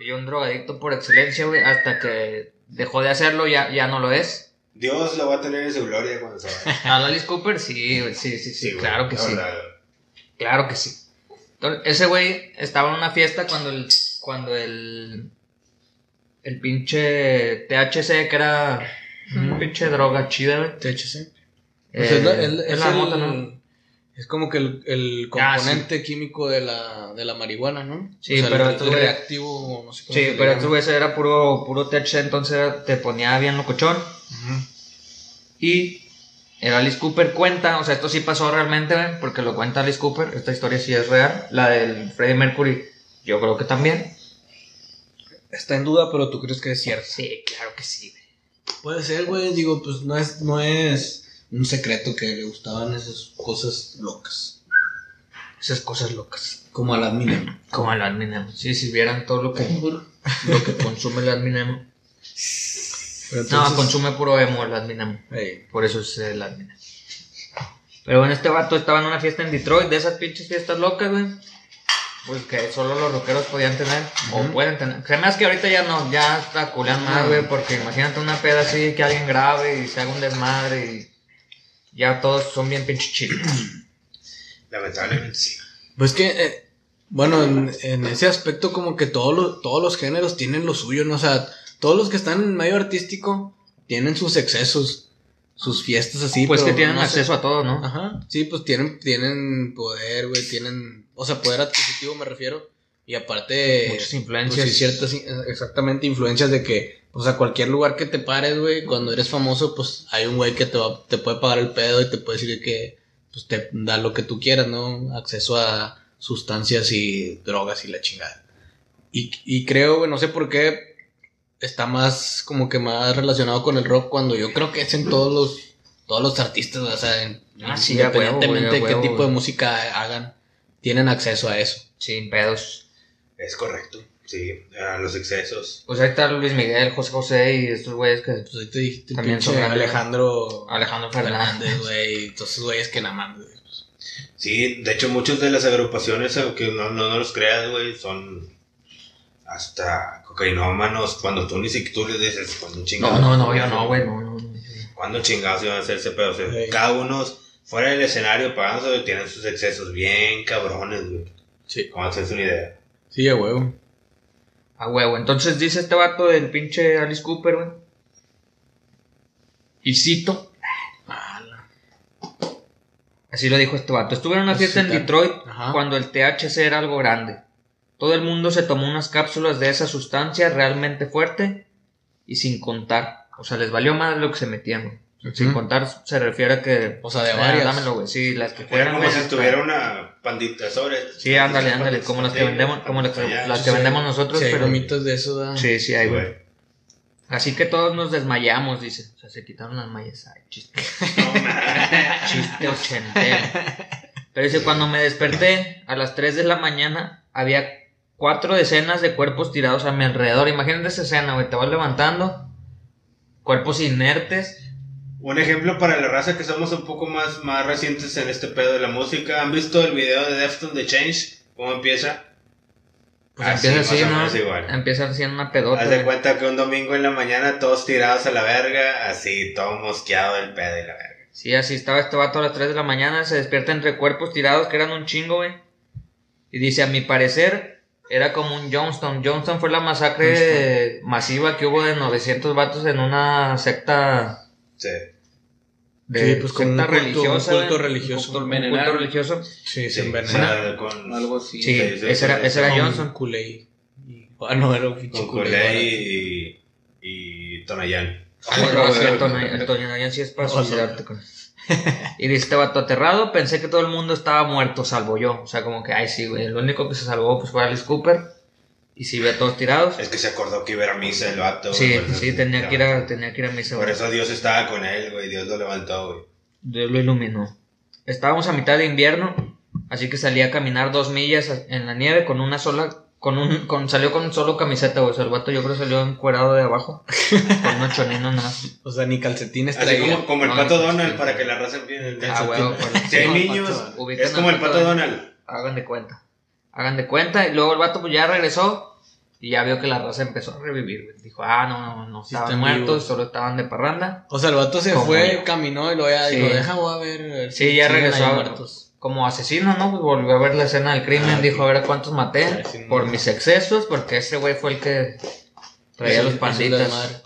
y un, drogadicto por excelencia, güey. Hasta que dejó de hacerlo, ya, ya no lo es. Dios lo va a tener en su gloria cuando se vaya. A Alice Cooper, sí, güey, sí, sí, sí, güey, claro que sí. verdad. Claro que sí. Entonces, ese güey estaba en una fiesta cuando el, cuando el, el pinche THC, que era un pinche droga chida, güey. THC. Eh, Pues es, la- el- es es la el- mota, ¿no? Es como que el, el Ah, componente químico de la, de la marihuana, ¿no? Sí, O sea, pero el, güey- reactivo, no sé cómo Sí, pero ese era puro, puro THC, entonces te ponía bien locochón. Ujú. Y el Alice Cooper cuenta, o sea, esto sí pasó realmente, güey, porque lo cuenta Alice Cooper, esta historia sí es real. La del Freddie Mercury, yo creo que también. Está en duda, pero tú crees que es cierto. Sí, claro que sí, güey. Puede ser, güey, digo, pues no es, no es un secreto que le gustaban esas cosas locas. Esas cosas locas. Como a las minas. Como el Adminemo. Sí, si vieran todo lo que, lo que consume el Adminemo. Pero No, consume puro emo el Adminemo. Ey, Por eso es el Adminemo. Pero bueno, este vato estaba en una fiesta en Detroit, de esas pinches fiestas locas, güey. Pues que solo los rockeros podían tener, o pueden tener. Se me hace que ahorita ya no, ya está culean más, güey, porque imagínate una peda así, que alguien grave y se haga un desmadre y ya todos son bien pinches chilos. Lamentablemente sí. Pues que, eh, bueno, en, en ese aspecto como que todos los, todos los géneros tienen lo suyo, ¿no? O sea, todos los que están en medio artístico tienen sus excesos, sus fiestas así. pues que tienen no sé. acceso a todo, ¿no? Ajá, sí, pues tienen, tienen poder, güey, tienen, o sea, poder adquisitivo me refiero. Y aparte, Muchas pues, influencias. sí, ciertas, exactamente, influencias de que, o sea, cualquier lugar que te pares, güey, cuando eres famoso, pues hay un güey que te, va, te puede pagar el pedo y te puede decir que, pues te da lo que tú quieras, ¿no? Acceso a sustancias y drogas y la chingada. Y, y creo, güey, no sé por qué está más, como que más relacionado con el rock cuando yo creo que es en todos los, todos los artistas, o sea, en- Ah, sí, independientemente de qué huevo, tipo de música hagan, tienen acceso a eso. Sin pedos. Es correcto. Sí, a los excesos. Pues ahí está Luis Miguel, José José y estos güeyes que. Pues ahí te dijiste, También pinche son. Alejandro, Alejandro Fernández. Güey, y todos esos güeyes que nada más, güey. Sí, de hecho, muchas de las agrupaciones, aunque no, no, no los creas, güey, son hasta cocainómanos. Cuando tú ni siquiera tú les dices, cuando No, chingados. no, no, yo no, güey, no, no. no. ¿Cuándo chingados iban a hacer ese pedo? O sea, Sí. cada uno fuera del escenario pagándose, tienen sus excesos bien cabrones, güey. Sí. Como hacerse una idea. Sí, a huevo. A huevo. Entonces dice este vato del pinche Alice Cooper, güey. Y cito. Así lo dijo este vato. Estuve en una fiesta en. Detroit Ajá. cuando el THC era algo grande. Todo el mundo se tomó unas cápsulas de esa sustancia realmente fuerte y sin contar. O sea, les valió más lo que se metían. Sin contar se refiere a que... O sea, de "Ah, varias. dámelo, güey. Sí, las que Era fueran, como güey, si estuviera una pandita sobre. Sí, ándale, ándale, como las que vendemos, como las que, las que Sí, vendemos nosotros, pero... de eso, ¿verdad? Sí, sí, hay, güey. Así que todos nos desmayamos, dice. O sea, se quitaron las mallas. Ay, chiste, chiste ochentero. Pero dice, cuando me desperté a las 3 de la mañana, había cuatro decenas de cuerpos tirados a mi alrededor. Imagínate esa escena, güey. Te vas levantando, cuerpos inertes. Un ejemplo para la raza que somos un poco más, más recientes en este pedo de la música. ¿Han visto el video de Deftones de Change? ¿Cómo empieza? Pues Así, empieza así, ¿no? igual. Empieza en una pedota. Haz de cuenta que un domingo en la mañana todos tirados a la verga, así, todo mosqueado del pedo y la verga. Sí, así estaba este vato a las 3 de la mañana, se despierta entre cuerpos tirados que eran un chingo, güey. Y dice, a mi parecer, era como un Johnstown. Johnstown fue la masacre masiva que hubo de 900 vatos en una secta Sí. de Sí, pues como un culto- religiosa. un culto religioso. Un culto religioso. Sí, se sea, con... Algo así. Sí, ese, era, ese era Con Johnson. Kool-Aid y Ah, no, era un pinche Con. Colé y, y Tonayán. No, Nayan sí es para suicidarte con Y dice este vato aterrado, pensé que todo el mundo estaba muerto, salvo yo. O sea, como que, ay, sí, güey. El único que se salvó pues fue Alice Cooper. Y sí, ve a todos tirados. Es que se acordó que iba a ir a misa el vato. Sí, güey, por eso- sí, tenía que ir a, tenía que ir a misa. Por güey. eso Dios estaba con él, güey. Dios lo levantó, güey. Dios lo iluminó. Estábamos a mitad de invierno, así que salí a caminar dos millas en la nieve con una sola, con un, con, salió con solo camiseta, güey. O sea, el vato yo creo que salió encuerado de abajo, con unos choninos nada más. O sea, ni calcetines Así traía. como, como el No, pato Donald sí. para que la raza empiece. Ah, güey, Si hay niños, es como el pato. Donald. hagan de cuenta. Hagan de cuenta, y luego el vato pues ya regresó y ya vio que la raza empezó a revivir. Dijo, ah, no, no, no Sí estaban están muertos, vivos. solo estaban de parranda. O sea, el vato se Como fue, yo. caminó y luego ya Sí. dijo, deja, voy a ver. Sí, si ya regresó muertos. como asesino, ¿no? Pues volvió a ver la escena del crimen, Ah, dijo a ver cuántos maté por mis excesos, porque ese güey fue el que traía los panditas.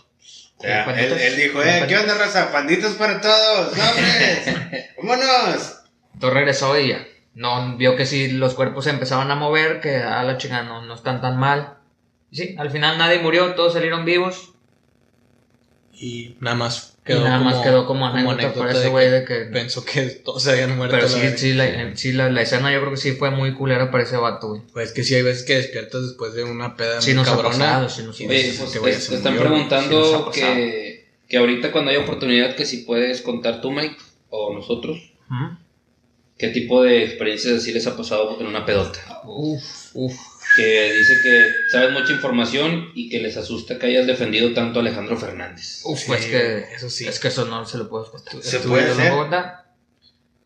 él, él dijo, eh. ¿qué onda, raza? Panditos para todos, ¡Nombres! ¡Vámonos! Entonces regresó y ya. No, vio que si los cuerpos se empezaban a mover, que a la chingada no, no están tan mal. Y sí, al final nadie murió, todos salieron vivos. Y nada más y nada más quedó como anécdota, por ese güey de que... Pensó que todos se habían muerto. Pero la sí, verga. sí, la, sí la, la escena yo creo que sí fue muy culera para ese vato, güey. Pues que sí hay veces que despiertas después de una peda Sí muy nos ha cabrona. pasado, sí nos ha y pasado. Oye, dices, pues, "Este güey te, están murió". Sí nos preguntando ha que, que ahorita cuando hay oportunidad que si puedes contar tú, Mike, o nosotros, Ujú. Qué tipo de experiencias así les ha pasado en una pedota. Uf, uf. Que dice que sabes mucha información y que les asusta que hayas defendido tanto a Alejandro Fernández. Uf, Sí, pues que... eso sí. Es que eso no se lo puedo contar. ¿Se puede ¿Lo hacer?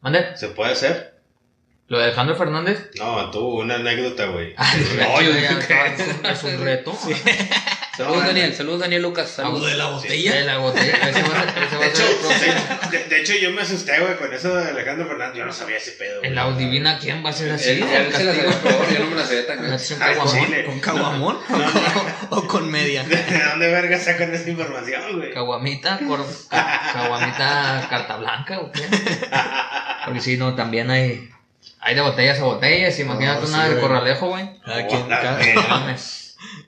¿Mande? ¿Se puede hacer? ¿Lo de Alejandro Fernández? No, tú, una anécdota, güey. No, yo dije ya, es, un, es un reto. Saludos, No, Daniel. Saludos, Daniel Lucas. Saludos. de la botella. De la botella. Ese va a ser, ese va De a hecho, ser el de, de hecho, yo me asusté, güey, con eso de Alejandro Fernández. Yo no sabía ese pedo. güey. En la Udivina, ¿quién va a ser así? Él El se castigo. agarró, yo no me las sabía tan un Ay, caguamón. chile. ¿Con caguamón? ¿O, o con media? ¿De dónde verga sacan esa información, güey? Caguamita, cor- ca- caguamita carta blanca o qué. Porque si no, también hay, hay de botellas a botellas. Imagínate No, una sí, de corralejo, güey. Cada quien, Oh, cada. No mames.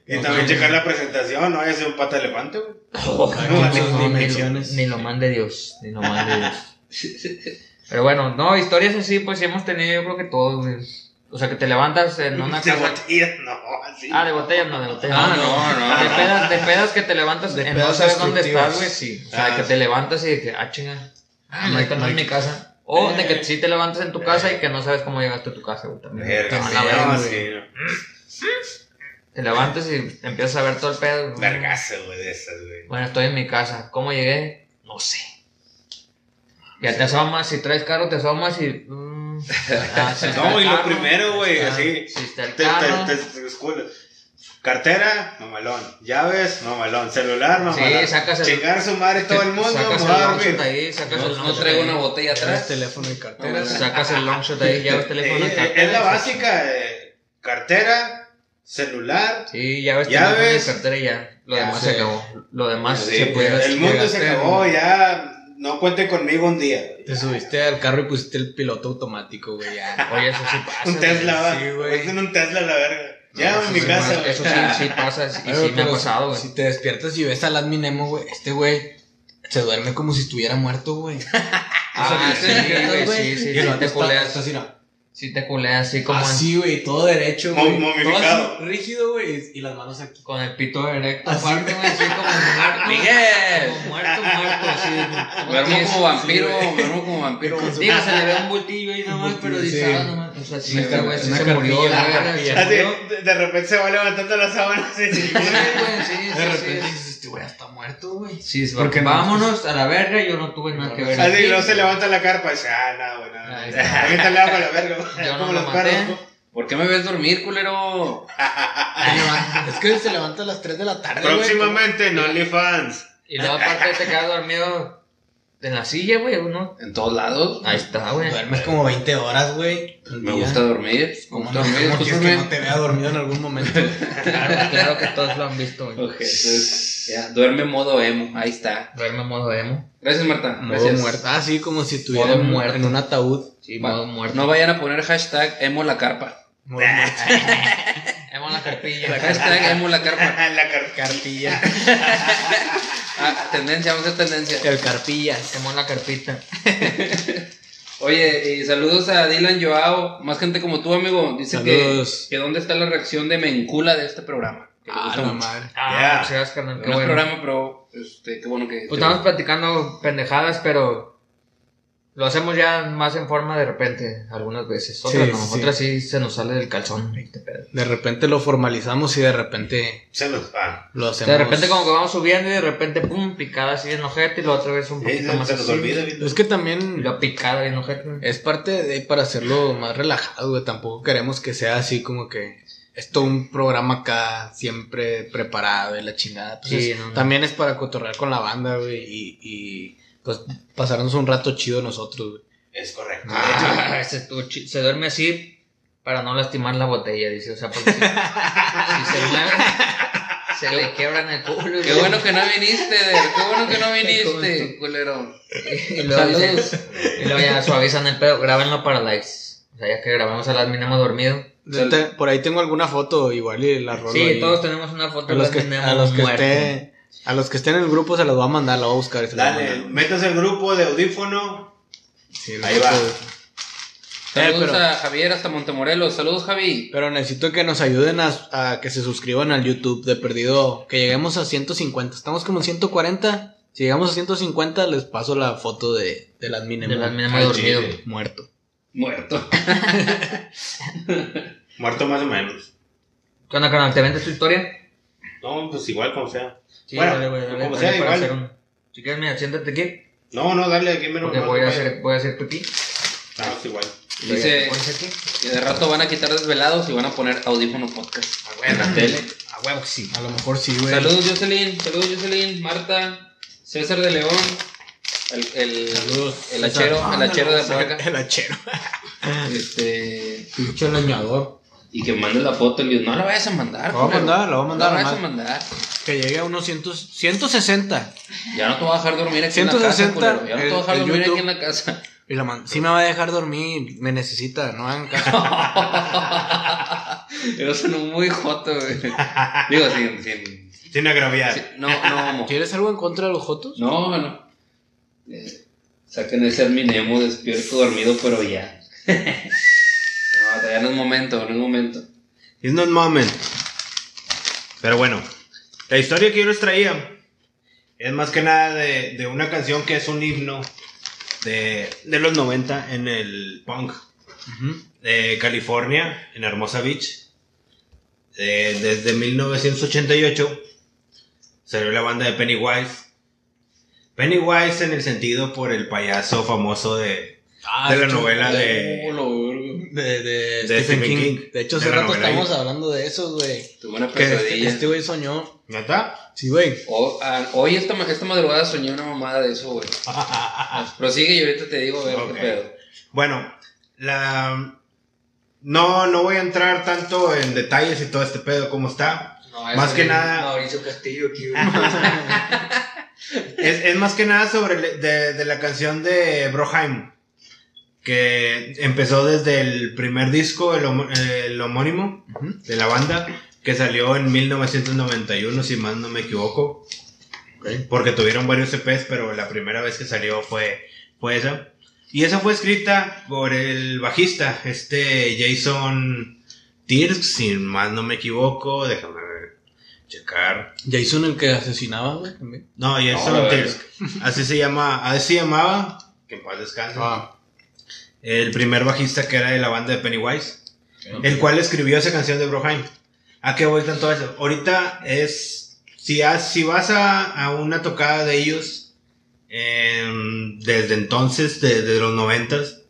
Y también checar la presentación, no ser un pata elefante, güey. No, ni, lo, dimensiones. ni lo mande Dios, ni lo mande Dios. Pero bueno, no, historias así, pues sí hemos tenido, yo creo que todos, güey. O sea, que te levantas en una De casa. botellas, no, así. Ah, de botellas, no, de botellas. Ah, no, no. De pedas, de pedas que te levantas De en no sabes dónde estás, güey, sí. O sea, Ah, que sí. te levantas y de que, ah, chinga. Ah, no, no es hay mi casa. O de que sí te levantas en tu casa y que no sabes cómo llegaste a tu casa, güey, también. Verga, sí, Te levantas y empiezas a ver todo el pedo. güey. Vergazo, güey, de esas, güey. Bueno, estoy en mi casa. ¿Cómo llegué? No sé. Ya te asomas, si traes carro, te asomas y. mm, ah, si No, y lo primero, güey, ah, así. Si está el Te, carro. te, te. Cartera, mamalón. Llaves, mamalón. Celular, Sí, mamalón. sacas el- Chingar su madre todo el mundo, Sacas el a longshot dormir. ahí, sacas No, el no longshot traigo ahí. una botella atrás. teléfono y cartera. Sacas el longshot ahí, llaves, teléfono, Eh, eh, cartera. es la y- básica. eh, cartera, celular. Sí, llaves, Llaves. teléfono y cartera y ya. Lo Ya demás sé. se acabó. Lo demás Sí, se pudiera el mundo se acabó, ya. No cuente conmigo un día. güey. Te subiste al carro y pusiste el piloto automático, güey, ya. Oye, eso sí pasa. Un Tesla, sí, va. güey. Es un Tesla, la verga. Ya, en mi casa, güey. Eso sí, sí pasa y sí me ha pasado, güey. Si te despiertas y ves al admin Nemo, güey, este güey se duerme como si estuviera muerto, güey. Ah, O sea, sí, güey, sí, sí, y sí, el vato te está así, ¿no? Sí te culeas así como Así, güey, todo derecho, güey. momificado. Todo así, rígido, güey, y las manos aquí. con el pito erecto Así. aparte, güey, así como muerto. Miguel. Como muerto, muerto, así. Armó como vampiro, Sí, armó como vampiro. Digo, se le ve un bultillo ahí nomás, pero dice, sí. ah, nomás. O sea, sí, Sí, este güey sí se murió, Así, de, repente se va levantando las sábanas. y- Sí, güey, sí, De sí, repente sí. Este güey está muerto, güey. Sí, es Porque no- vámonos a la verga, yo no tuve nada que ver. Así, y luego se levanta la carpa y dice, ah, no, güey, está. Ahorita le hago a la verga, güey. Yo no lo maté. ¿Por qué me ves dormir, culero? Es que se levanta a las 3 de la tarde, güey. Próximamente en OnlyFans. Y luego aparte te quedas dormido en la silla, güey, uno. En todos lados. Ahí está, güey. Duermes como 20 horas, güey. Me día. gusta dormir. ¿Cómo no? dormir, ¿Cómo quieres que no te vea dormido en algún momento? Claro, claro que todos lo han visto, güey. Ok, entonces, ya, duerme modo emo. Ahí está. Duerme modo emo. Gracias, Marta. Modo Gracias. muerto. Ah, sí, como si estuviera Modo en, muerto. en un ataúd. Sí, Va- modo muerto. No vayan a poner hashtag emo la carpa. Muy muerto. Hemos la carpilla. Hashtag emo la carpa. la car- Carpilla. Ah, tendencia, vamos a hacer tendencia. El carpillas. Hemos la carpita. Oye, y saludos a Dylan Joao, más gente como tú, amigo. Dice que dónde está la reacción de Mencula de este programa. Que Ah, gusta la mucho. madre. Ah, Ya. gracias, carnal. Qué No bueno. programa, pero este, qué bueno que. Pues estamos platicando pendejadas, pero lo hacemos ya más en forma de repente, algunas veces. Otras Sí, no, sí. otras sí se nos sale del calzón. De repente lo formalizamos y de repente Se nos va. lo hacemos. De repente como que vamos subiendo y de repente pum, picada así en ojete y la otra vez un Sí, poquito se, más se nos así. olvida. Es que también lo picada bien ojete. es parte de para hacerlo más relajado, güey. Tampoco queremos que sea así como que es todo un programa acá siempre preparado y la chingada. Pues Sí, es- no, no. También es para cotorrear con la banda, güey. Y, y pues pasarnos un rato chido nosotros, güey. Es correcto. Ah, se duerme así para no lastimar la botella, dice. O sea, porque si, si se mueve, se le quiebran el culo. Qué bueno que no viniste, Der, Qué bueno que no viniste, culero. Y luego, dice- Saludos. y luego ya suavizan el pedo, grábenlo para likes. O sea, ya que grabamos a las hemos dormido. Yo te- por ahí tengo alguna foto igual y la rolo Sí, ahí. todos tenemos una foto a los que, a los que esté a los que estén en el grupo se los voy a mandar, lo voy a buscar y se Dale, métase al grupo de audífono. Sí, el Ahí va. de- Saludos pero- a Javier hasta Montemorelos. Saludos, Javi. Pero necesito que nos ayuden a, a que se suscriban al YouTube de perdido. Que lleguemos a 150. Estamos como en 140. Si llegamos a 150, les paso la foto de, del admin De las Al dormido. chile. muerto. Muerto. Muerto más o menos. ¿Qué onda? ¿Te vendes tu historia? No, pues igual como sea. Sí, Bueno, dale, güey, dale, como dale sea, para igual. hacer un- Si quieres, mira, siéntate aquí. No, no, dale aquí menos. Porque voy a hacer, voy a hacer pipí. No, es igual. Y luego ya Dice que de rato van a quitar desvelados y van a poner audífono podcast en la tele. A huevo, sí. A lo mejor sí, güey. Saludos, Jocelyn. Saludos, Jocelyn. Marta. César de León. El, el, Saludos. el hachero, Ah, el hachero de por el, acá. el hachero. Este. Pinche leñador. Y que mande la foto. Y le digo, no la vayas a mandar. Lo voy a mandar, lo voy a mandar No la vayas a mandar. Que llegue a unos 100, 160. Ya no te voy a dejar dormir aquí en la 160, casa, culero. Ya no te voy a dejar el- el dormir aquí en la casa. Y la man, sí me va a dejar dormir. Me necesita, no hagan caso. Pero sonó muy joto, güey. Digo, sin. sin, Sin agraviar. sin- no, no, ¿Quieres algo en contra de los jotos? no, no. Eh, saquen ese adminemo despierto dormido, pero ya. no, todavía no es momento, no es momento. It's not moment. Pero bueno, la historia que yo les traía es más que nada de, de una canción que es un himno de, de los 90 en el punk de California, en Hermosa Beach. Eh, desde 1988 salió la banda de Pennywise. Pennywise en el sentido por el payaso famoso de, Ah, de la hecho, novela de... De, de, De Stephen King. King. De hecho, hace rato estamos ahí. hablando de eso, güey. Tuve una Que este, pesadilla. este güey soñó. ¿Neta? Sí, güey. Ah, hoy, esta, esta madrugada soñé una mamada de eso, güey. Prosigue y ahorita te digo, a ver qué pedo. Bueno, la... No, no voy a entrar tanto en detalles y todo este pedo cómo está. No, Más que es nada- Mauricio Castillo aquí, güey. Es, es más que nada sobre de, de la canción de Broheim. Que empezó desde el primer disco, el, homo- el homónimo de la banda, que salió en 1991, si más no me equivoco. Porque tuvieron varios EPs, pero la primera vez que salió fue, fue esa. Y esa fue escrita por el bajista, este Jason Tirsk, si más no me equivoco. Déjame checar. Jason el que asesinaba, güey, también. No, Jason No, Tirsk. Así se llama, así se llamaba, que en paz descanse. Ah. El primer bajista que era de la banda de Pennywise. El cual escribió esa canción de Broheim. ¿A qué voy tanto eso? Ahorita es. Si, has- si vas a, a una tocada de ellos. em, desde entonces, desde los noventas.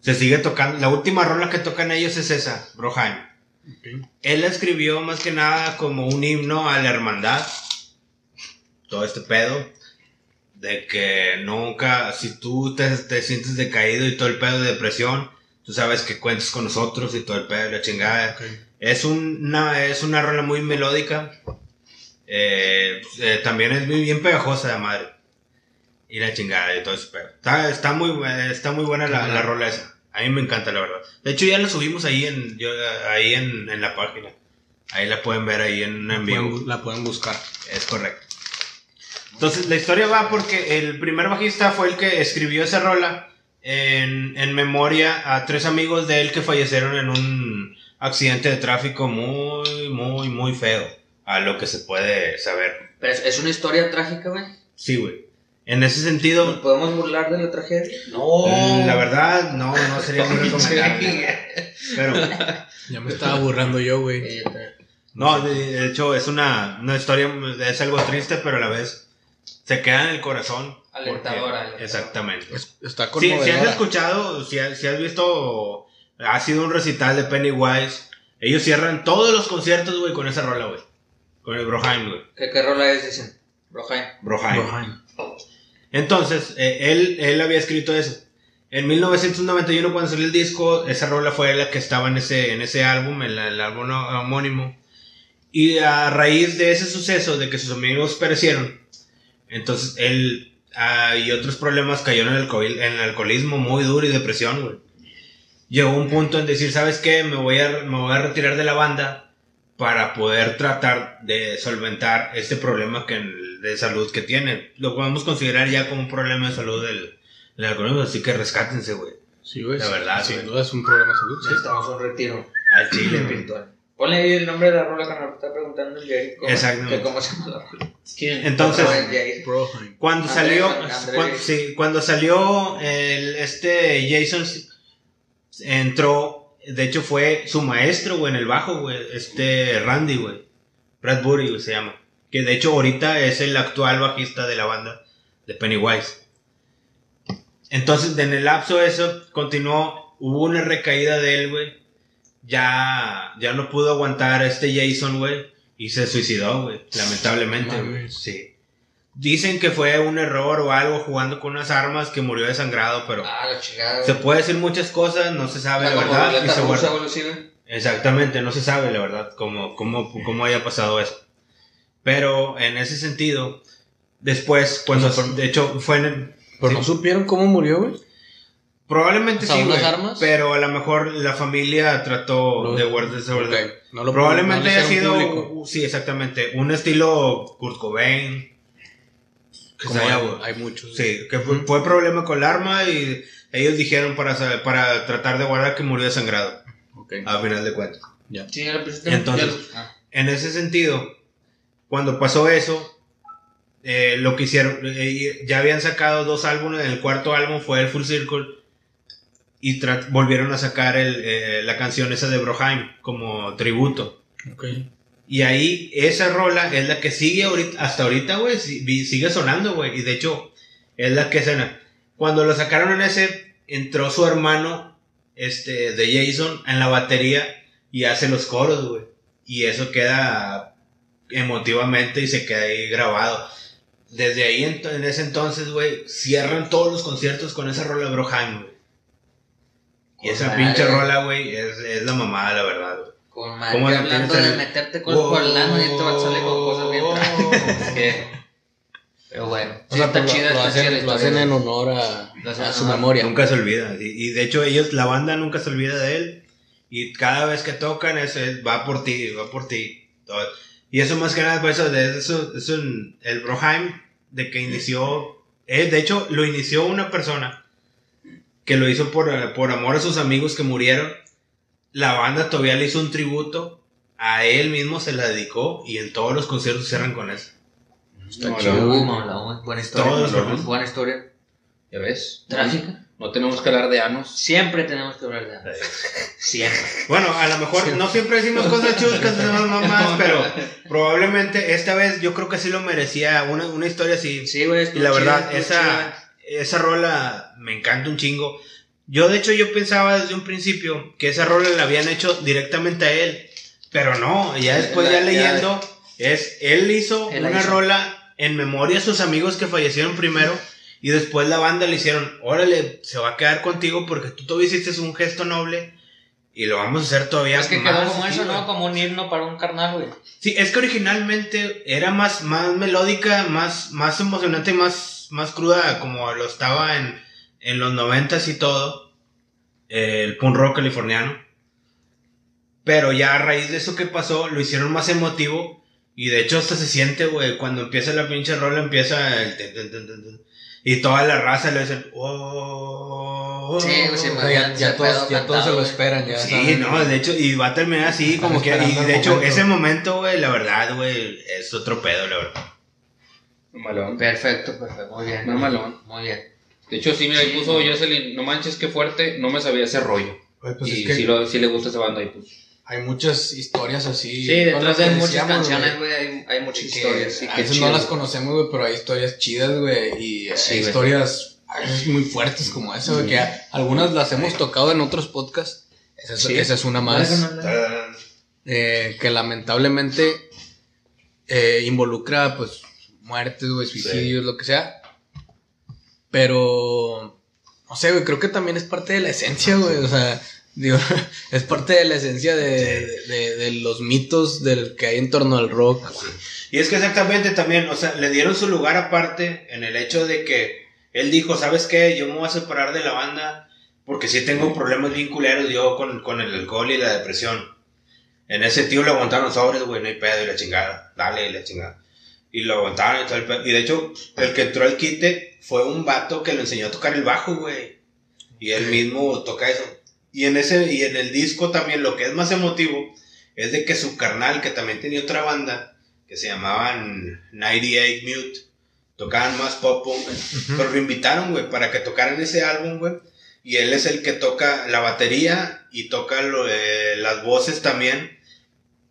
Se sigue tocando. La última rola que tocan ellos es esa, Broheim. Él la escribió más que nada como un himno a la hermandad. Todo este pedo. De que nunca, si tú te, te sientes decaído y todo el pedo de depresión, tú sabes que cuentas con nosotros y todo el pedo y la chingada. Es una, es una rola muy melódica. Eh, eh, también es muy bien pegajosa de madre. Y la chingada y todo ese pedo. Está, está, muy, bu- está muy buena la, la rola esa. A mí me encanta, la verdad. De hecho, ya la subimos ahí en, yo, ahí en, en la página. Ahí la pueden ver ahí en, en vivo. Pueden- la pueden buscar. Es correcto. Entonces, la historia va porque el primer bajista fue el que escribió esa rola en, en memoria a tres amigos de él que fallecieron en un accidente de tráfico muy, muy, muy feo. A lo que se puede saber. Pero es, es una historia trágica, güey. Sí, güey. En ese ¿Nos sentido, podemos burlar de la tragedia? No. eh, la verdad, no, no sería muy recomendable. Pero, Ya me estaba burlando yo, güey. No, de, de hecho, es una, una historia, es algo triste, pero a la vez se queda en el corazón. Alentadora, alentadora. Exactamente. Es- está Sí, si has escuchado, si has, si has visto, ha sido un recital de Pennywise. Ellos cierran todos los conciertos, güey, con esa rola, güey. Con el Broheim, güey. ¿Qué, ¿Qué rola es, dicen? Brojain. Broheim. Broheim. Entonces, eh, él, él había escrito eso. En 1991, cuando salió el disco, esa rola fue la que estaba en ese, en ese álbum, el, el álbum homónimo. Y a raíz de ese suceso, de que sus amigos perecieron, entonces él ah, y otros problemas cayeron en el, alcohol- en el alcoholismo muy duro y depresión. Llegó un punto en decir, ¿sabes qué? Me voy a, me voy a retirar de la banda para poder tratar de solventar este problema que, de salud que tiene. Lo podemos considerar ya como un problema de salud del, del alcoholismo, así que rescátense, güey. Sí, güey. La verdad, Sin duda es un problema de salud. sí. Necesitamos un retiro Al chile, espiritual. Ponle ahí el nombre de la rola que nos está preguntando el Jerry. ¿Cómo, Exactamente. que ¿Cómo se llama la rola? Entonces. Cuando salió, Andrés. cuan- sí, cuando salió el, este Jason entró, de hecho fue su maestro, güey, en el bajo, güey, este Randy, güey, Bradbury, güey, se llama, que de hecho ahorita es el actual bajista de la banda de Pennywise. Entonces, en el lapso eso continuó, hubo una recaída de él, güey, ya, ya no pudo aguantar a este Jason, güey, y se suicidó, güey, lamentablemente, güey, sí. Dicen que fue un error o algo jugando con unas armas que murió desangrado, pero Ah, la chingada. se puede decir muchas cosas, no se sabe la verdad. y se guarda-. Exactamente, no se sabe la verdad cómo, cómo, cómo haya pasado eso. Pero en ese sentido, después, cuando, O sea, por- de hecho, fue en el- Pero sí, no supieron cómo murió, güey. probablemente o sea, sí, güey, armas. pero a lo mejor la familia trató de guardar esa verdad. Ok, No lo Probablemente haya sido, público. sí, exactamente, un estilo Kurt Cobain. Que Como se haya- hay, hay muchos. Sí, que fue, fue problema con el arma y ellos dijeron para, para tratar de guardar que murió desangrado, Ok. a final de cuentas. Ya. Sí. Entonces- ah. En ese sentido, cuando pasó eso, eh, lo que hicieron, eh, ya habían sacado dos álbumes, el cuarto álbum fue el Full Circle y volvieron a sacar el, eh, la canción esa de Broheim como tributo. Ok. Y ahí esa rola es la que sigue ahorita, hasta ahorita, güey, sigue sonando, güey. Y de hecho, es la que suena. Cuando lo sacaron en ese, entró su hermano, este, de Jason, en la batería y hace los coros, güey. Y eso queda emotivamente y se queda ahí grabado. Desde ahí, en, en ese entonces, güey, cierran todos los conciertos con esa rola de Broheim, güey. Y esa Con pinche madre. rola, güey, es, es la mamada, la verdad, güey. Con madre, ¿Cómo hablando de meterte cosas por el ano y te va a salir con cosas bien Oh. que- Pero bueno, O sí, sea, está chida, lo, lo está hacen, lo hacen en honor a, a su honor. memoria. Nunca se olvida. Y, y de hecho ellos, la banda nunca se olvida de él. Y cada vez que tocan, es, es- va por ti, va por ti. Todo. Y eso más que nada, pues eso, de eso, es un, el Broheim, de que inició, eh, de hecho lo inició una persona que lo hizo por, por amor a sus amigos que murieron. La banda todavía le hizo un tributo. A él mismo se la dedicó y en todos los conciertos cierran con eso. Está No, chido. buena historia. Todos los buena historia. ¿Ya ves? Trágica. No tenemos que hablar de anos. Siempre tenemos que hablar de algo. Siempre. Bueno, a lo mejor no siempre decimos cosas chuscas, mamás, pero probablemente esta vez yo creo que sí lo merecía una, una historia así. Sí, güey. Y la verdad, chida, esa, esa rola me encanta un chingo. Yo, de hecho, yo pensaba desde un principio que esa rola la habían hecho directamente a él. Pero no, ya después, ya La- ya- leyendo, es él hizo Él una hizo. rola en memoria a sus amigos que fallecieron primero. Y después la banda le hicieron, órale, se va a quedar contigo porque tú todavía hiciste un gesto noble. Y lo vamos a hacer todavía Es que más. quedó como eso. ¿no? Como un himno para un carnal, güey. Sí, es que originalmente era más, más melódica, más, más emocionante, más, más cruda, como lo estaba en, en los noventas y todo. eh, el punk rock californiano. Pero ya a raíz de eso que pasó, lo hicieron más emotivo. Y de hecho hasta se siente, güey, cuando empieza la pinche rola, empieza el... y toda la raza le dicen... Oh, Sí, güey, sí, sea, ya, todos, ya todos se lo esperan, ya Sí, saben. no, de hecho, y va a terminar así, Están como que, y de hecho, momento. ese momento, güey, la verdad, güey, es otro pedo, la verdad. Malón. Perfecto, perfecto. Muy bien. Mamalón. Muy bien. De hecho, sí, mira, ahí puso Jocelyn, no manches qué fuerte, no me sabía ese rollo. Güey, pues y es que sí, lo, sí le gusta esa banda ahí, pues. Hay muchas historias así. Sí, detrás de muchas canciones, güey, hay, hay muchas que historias. A veces chido. no las conocemos, güey, pero hay historias chidas, güey, y hay Sí, güey. historias a veces muy fuertes como esa, güey, que algunas las hemos tocado en otros podcasts. Esa es, Sí. esa es una más. eh, que lamentablemente eh, involucra pues muertes, güey, suicidios, lo que sea. Pero, no sé, güey, creo que también es parte de la esencia, güey. O sea, digo, es parte de la esencia de, de- de los mitos del que hay en torno al rock. Y es que exactamente también, o sea, le dieron su lugar aparte en el hecho de que él dijo, ¿sabes qué? Yo me voy a separar de la banda porque sí tengo problemas bien culeros yo con, con el alcohol y la depresión. En ese tío le aguantaron sobres, güey, no hay pedo y la chingada, dale y la chingada. Y lo aguantaron y todo el pedo. Y de hecho, el que entró al quite fue un vato que le enseñó a tocar el bajo, güey. Y él mismo toca eso. Y en ese, y en el disco también lo que es más emotivo es de que su carnal, que también tenía otra banda, que se llamaban 98 Mute, tocaban más pop punk, pero lo invitaron, güey, para que tocaran ese álbum, güey. Y él es el que toca la batería y toca lo- eh, las voces también,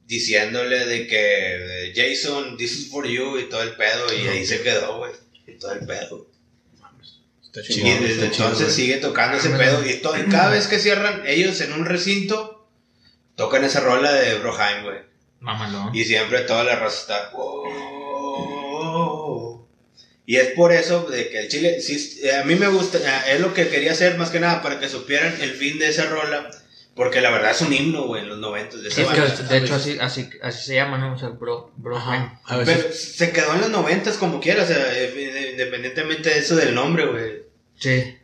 diciéndole de que eh, Jason, this is for you y todo el pedo, y ahí se quedó, güey, y todo el pedo. Y desde entonces sigue tocando ese pedo. Y, to- y cada vez que cierran ellos en un recinto, tocan esa rola de Broheim, güey. Mamalón. Y siempre toda la raza está. "Wow". Y es por eso de que el chile, sí, eh, a mí me gusta, eh, es lo que quería hacer más que nada para que supieran el fin de esa rola. Porque la verdad es un himno, güey, en los noventos de esa Sí, es banda. que de hecho así, así, así se llama, ¿no? O sea, el bro. Pero se quedó en los noventas como quiera, o sea, eh, independientemente de eso del nombre, güey. Sí.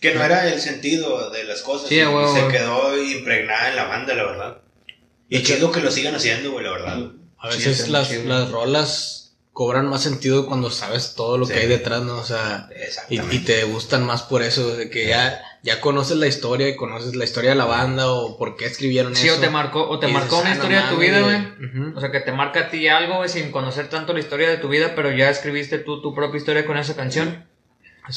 Que no era el sentido de las cosas. Sí, se quedó impregnada en la banda, la verdad. Y chido que lo sigan haciendo, güey, la verdad. A Sí, veces las, las rolas cobran más sentido cuando sabes todo lo Sí. que hay detrás, ¿no? O sea, y, te gustan más por eso, de que ya, ya conoces la historia y conoces la historia de la banda o por qué escribieron Sí, eso. o te marcó, o te marcó dices, una "Ah, no historia de tu vida, güey. O sea, que te marca a ti algo, güey, sin conocer tanto la historia de tu vida, pero ya escribiste tú tu propia historia con esa canción.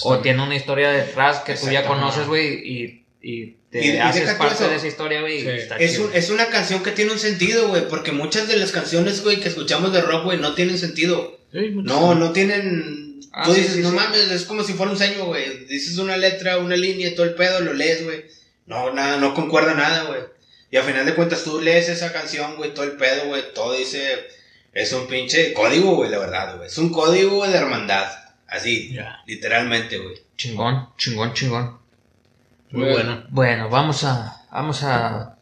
O tiene una historia detrás que tú ya conoces, güey, y, y te Y- y haces tú parte de esa historia, güey. y Sí. Es, un- es una canción que tiene un sentido, güey, porque muchas de las canciones, güey, que escuchamos de rock, güey, no tienen sentido. Sí. No, no tienen... Ah, Tú sí, dices, sí, no sí. mames, es como si fuera un sueño, güey. Dices una letra, una línea, todo el pedo, lo lees, güey. No, nada, no concuerda nada, güey. Y al final de cuentas tú lees esa canción, güey, todo el pedo, güey, todo dice... Es un pinche código, güey, la verdad, güey. Es un código de hermandad. Así, Ya. literalmente, güey. Chingón, chingón, chingón. Muy bueno. Bueno, vamos a, vamos a,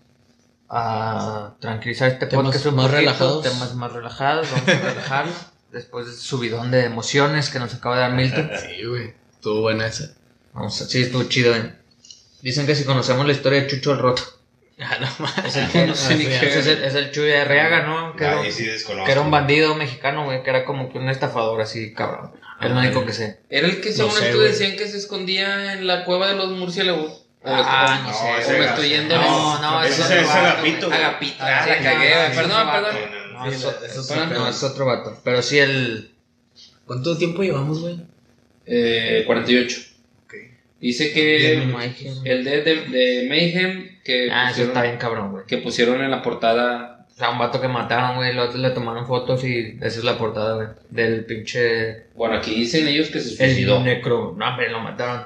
a tranquilizar este Temas podcast un más poquito, relajados. temas más relajados, vamos a relajarlo después de ese subidón de emociones que nos acaba de dar Milton. Sí, güey. Estuvo buena esa. Vamos a, sí, estuvo chido. eh. Dicen que si conocemos la historia de Chucho el Roto, Ah, no. No sé Ah, es el, el Chuy de Arriaga, ¿no? Que era, Ahí sí que era un bandido mexicano, güey, que era como que un estafador así, cabrón. Es lo único que sé. Era el que No según sé, esto güey. decían que se escondía en la cueva de los murciélagos. Ah, no o- sé, me era- estoy yendo. No, no, ese ese es otro vato, Agapito. Agapito. Ah, la no, cagué, no, Perdón, perdón. No, no, No, no, es otro vato. Pero sí el... ¿Cuánto tiempo llevamos, güey? Eh, 48. Dice Bien, que el de, de, de Mayhem que, Ah, eso pusieron, está bien cabrón, güey. que pusieron en la portada. O sea, un vato que mataron, güey, los otros le tomaron fotos y esa es la portada, güey. Del pinche... Bueno, aquí dicen ellos que se suicidó. El necro... No, hombre, lo mataron.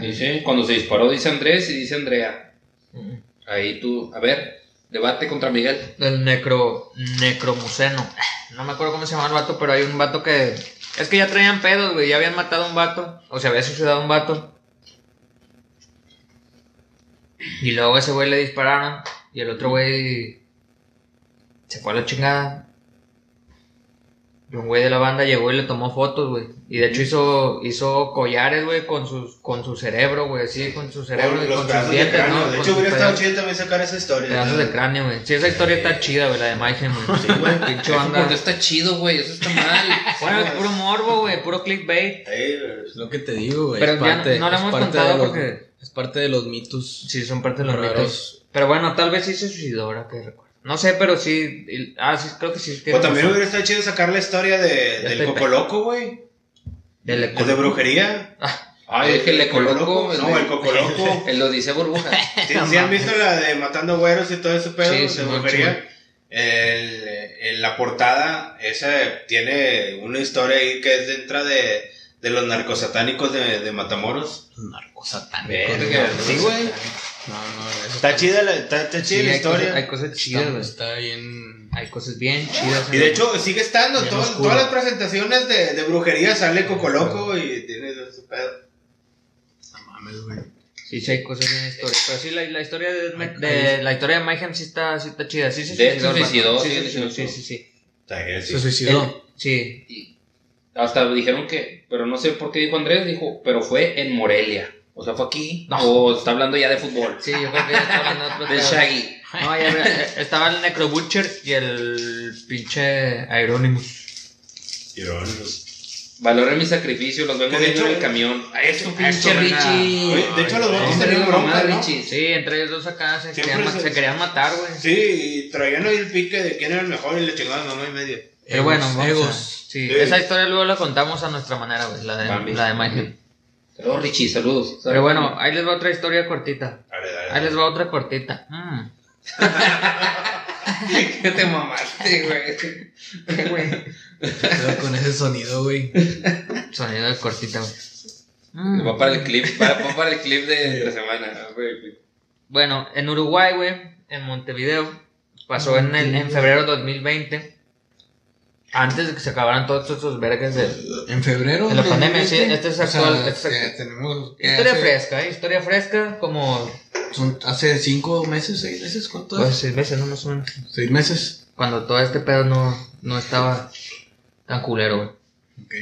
Dice, cuando se disparó dice Andrés y dice Andrea. Mm. Ahí tú, a ver, debate contra Miguel. El necro... Necromuceno. No me acuerdo cómo se llama el vato, pero hay un vato que... Es que ya traían pedos, güey. Ya habían matado a un vato. O se había suicidado un vato. Y luego a ese güey le dispararon. Y el otro güey... Se fue a la chingada. Y un güey de la banda llegó y le tomó fotos, güey. Y de hecho hizo, hizo collares, güey, con, sus, con su cerebro, güey, así, con su cerebro y con sus dientes, cráneo. ¿no? De hecho, hubiera estado chido también sacar esa historia. Pedazos de cráneo, güey. Sí, esa historia está chida, güey, la de Mayhem, güey. Sí, güey, pinche banda. porque está chido, güey. Eso está mal. Bueno, es puro morbo, güey, puro clickbait. Sí, güey. Es lo que te digo, güey. Pero es ya parte, no lo hemos contado porque- Es parte de los mitos. Sí, son parte de los Raros. mitos. Pero bueno, tal vez sí se suicidó, ahora que recuerdo. No sé, pero sí. y- Ah, sí, creo que sí. tiene O también razón. hubiera estado chido sacar la historia de, Ya del estoy Coco Loco, güey. Del El de brujería. Ay, es que le coloco. No, el Coco Loco. El Odisea Burbuja. ¿Sí, sí han visto la de Matando Güeros y todo ese pedo Sí, de sí, brujería? El, en la portada, esa tiene una historia ahí que es dentro de, de los narcosatánicos de, de Matamoros. Narcosatánicos. Verga, Sí, güey. No, no, eso Está chida la, está, está Sí, chida la hay cosas, historia. hay cosas chidas, Está, güey. está bien. Hay cosas bien chidas. Y de hecho sigue estando, todo- todas las presentaciones de, de brujería sale Coco Loco y tiene su pedo. No mames, güey. Sí, sí, hay cosas bien historias. Pero sí, la, la historia de, de la historia de Mayhem sí está, sí está chida. Sí Sí, sí, suicidó, sí. sí, sí. Se suicidó. Sí. Hasta dijeron que, pero no sé por qué dijo Andrés, dijo, pero fue en Morelia. O sea, fue aquí. No. O está hablando ya de fútbol. Sí, yo creo que ya está hablando de Del pedos. Shaggy. No, ya ve- estaba el Necro Butcher y el pinche Aeronymous. Valoren mi sacrificio, los vengo de viendo en el camión. Ay, es tu Eso, pinche. Richie. Oye, de hecho, los vatos Hombre, tenían la bronca, de ¿no? Richie. Sí, entre ellos dos acá se, querían, ma- se- se querían matar, güey. Sí, y traían ahí el pique de quién era el mejor y le chingaban mamá y media. Pero bueno, Egos, vamos egos. a- sí, esa historia luego la contamos a nuestra manera, güey, la de, la de Mayhem. Saludos, Richie, saludos. Pero bueno, ahí les va otra historia cortita. Dale, dale. Ahí les va otra cortita. Mm. ¿Qué te mamaste, güey? ¿Qué, güey? Pero con ese sonido, güey. Sonido de cortita, güey. Mm. Va para el clip, va, va para el clip de entre semana. Ah. Bueno, en Uruguay, güey, en Montevideo, pasó en, el, en febrero de 2020. Antes de que se acabaran todos estos vergas de... En febrero. De la pandemia, 2020, sí, este es o sea, actual, este es que actual. tenemos. que Historia hace- fresca, ¿eh? Historia fresca, como... Son hace cinco meses, seis meses, ¿cuánto? Pues es? seis veces, no más o menos. Seis meses. Cuando todo este pedo no, no estaba tan culero, güey. Ok.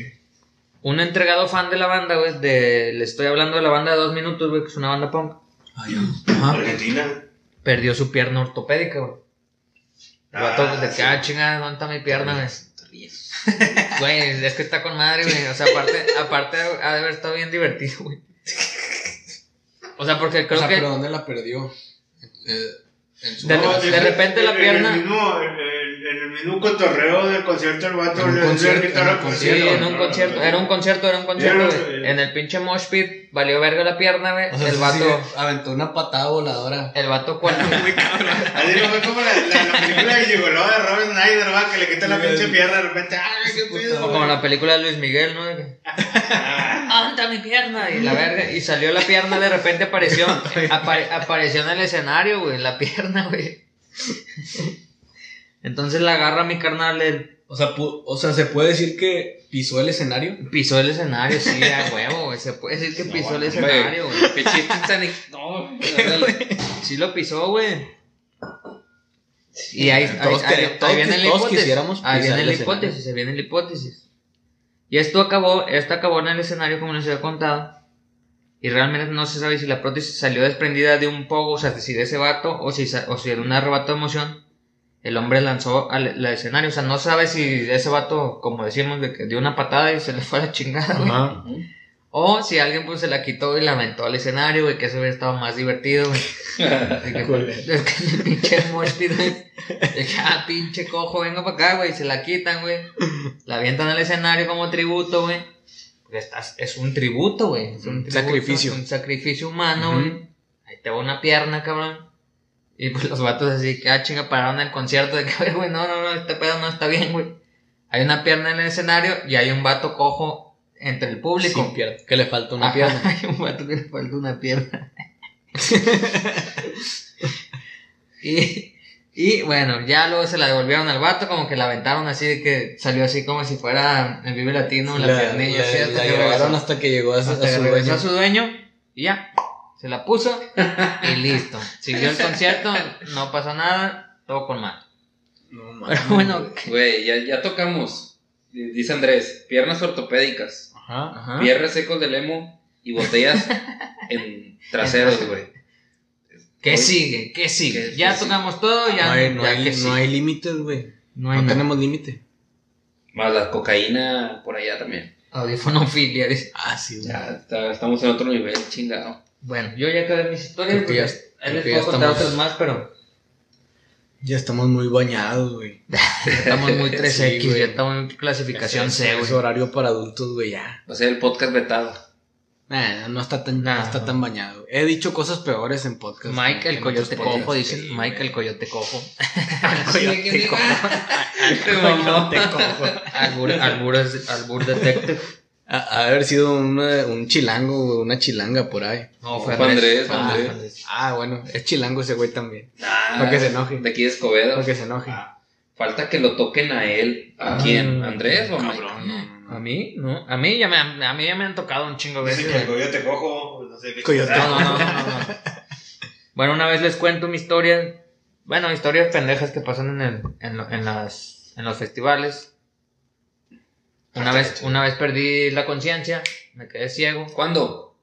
Un entregado fan de la banda, güey, de... Le estoy hablando de la banda de dos minutos, güey, que es una banda punk. Ah, ya. Ajá. Argentina. Perdió su pierna ortopédica, güey. Ah, de que, sí. ah, chingada, ¿dónde está mi pierna, güey? Güey, es que está con madre, güey. O sea, aparte, aparte ha de haber estado bien divertido, güey. O sea, porque creo o sea, que pero ¿dónde la perdió? Eh, en su De- No, de repente la pierna- El mismo, en, el mismo cotorreo del concierto, el vato le concierto, guitarra Sí, en un concierto, era un concierto, era un concierto, güey. En el pinche mosh pit, valió verga la pierna, güey. O sea, el sí, vato, sí, aventó una patada voladora. el vato cuando, Así no fue como la, la, la película de Gigolo de Robert Snyder, va, que le quita la pinche pierna de repente. ¡Ay, qué pedo! o como la película de Luis Miguel, ¿no? "Ah, ¿Dónde está mi pierna? Y la verga, y salió la pierna, de repente apareció, apare- apareció en el escenario, güey, la pierna, güey. Entonces la agarra mi carnal, el O sea, o sea, se puede decir que pisó el escenario. pisó el escenario, sí, a huevo, güey. Se puede decir que pisó el escenario, güey. Qué tan. No, Sí lo pisó, güey. Y ahí, ahí, Todos ahí- quere- ahí todos viene quis- la hipótesis. Ahí viene el la hipótesis, ahí viene la hipótesis. Y esto acabó, esto acabó en el escenario como les había contado. Y realmente no se sabe si la prótesis salió desprendida de un pogo, o sea, si de ese vato, o si, o si era un arrebato de emoción. El hombre lanzó al al escenario, o sea, no sabe si ese vato, como decimos, de que dio una patada y se le fue a la chingada, güey. O si alguien pues se la quitó y la aventó al escenario, güey, que eso hubiera estado más divertido, güey. Es que el pinche pit, güey. Ah, pinche cojo, venga para acá, güey. Se la quitan, güey. La avientan al escenario como tributo, güey. Porque estás, es un tributo, güey. Es un, tributo, sacrificio. Un sacrificio humano, güey. Ahí te va una pierna, cabrón. Y pues los vatos así que, ah, chinga, pararon el concierto. De que, "Oye, güey, no, no, no, este pedo no está bien, güey. Hay una pierna en el escenario y hay un vato cojo entre el público. Sin pierna. Que le falta una Ajá, pierna. Hay un vato que le falta una pierna. y, y bueno, ya luego se la devolvieron al vato, como que la aventaron así de que salió así como si fuera el Vive Latino, la, La, piernilla la- así hasta la que hasta que llegó a, hasta a su dueño. a su dueño y ya, se la puso y listo. Siguió el concierto, no pasó nada, todo con mal. No mames. Pero bueno, Güey, ya, ya tocamos. Dice Andrés, piernas ortopédicas, Ajá. Ajá. piernas secos de lemo y botellas en traseros, güey. ¿Qué Hoy- sigue? ¿Qué sigue? ¿Qué- ya qué tocamos todo, ya No hay, no ya hay, no límites, güey. No hay tenemos límite. Más la cocaína por allá también. Audífonofilia, dice. Ah, sí, güey. Ya está- estamos en otro nivel, chingado. Bueno, yo ya acabé mis historias. Ya- porque ahí creo les que ya puedo contar estamos- otras más, pero Ya estamos muy bañados, güey. ya estamos muy 3X, Sí, güey. ya estamos en clasificación Es- C, Es güey. horario para adultos, güey, ya. Va a ser el podcast vetado. Nah, no está tan, Nah. no está tan bañado. He dicho cosas peores en podcast. Mike el coyote cojo, dicen. Sí, Mike el coyote cojo. Cojo. Coyote cojo. Albur, albur, albur detective. De haber sido una- un chilango, una chilanga por ahí. No, fue Fue Andrés. Andrés, Ah, Andrés. Ah, bueno, es chilango ese güey también. Ah, Para que se enoje. De aquí de Escobedo. Para que se enoje. Ah, Falta que lo toquen a él. ¿A Ah, quién? ¿Andrés o? Cabrón, no, no, no. ¿A mí? No. A mí ya me, han- a mí ya me han tocado un chingo Dice veces. que el coyote cojo, no sé qué. Coyote. No, no, no, no, no, no. Bueno, una vez les cuento mi historia. Bueno, historias pendejas que pasan en, el, en, lo- en las, en los festivales. Una vez, una vez perdí la conciencia, me quedé ciego. ¿Cuándo?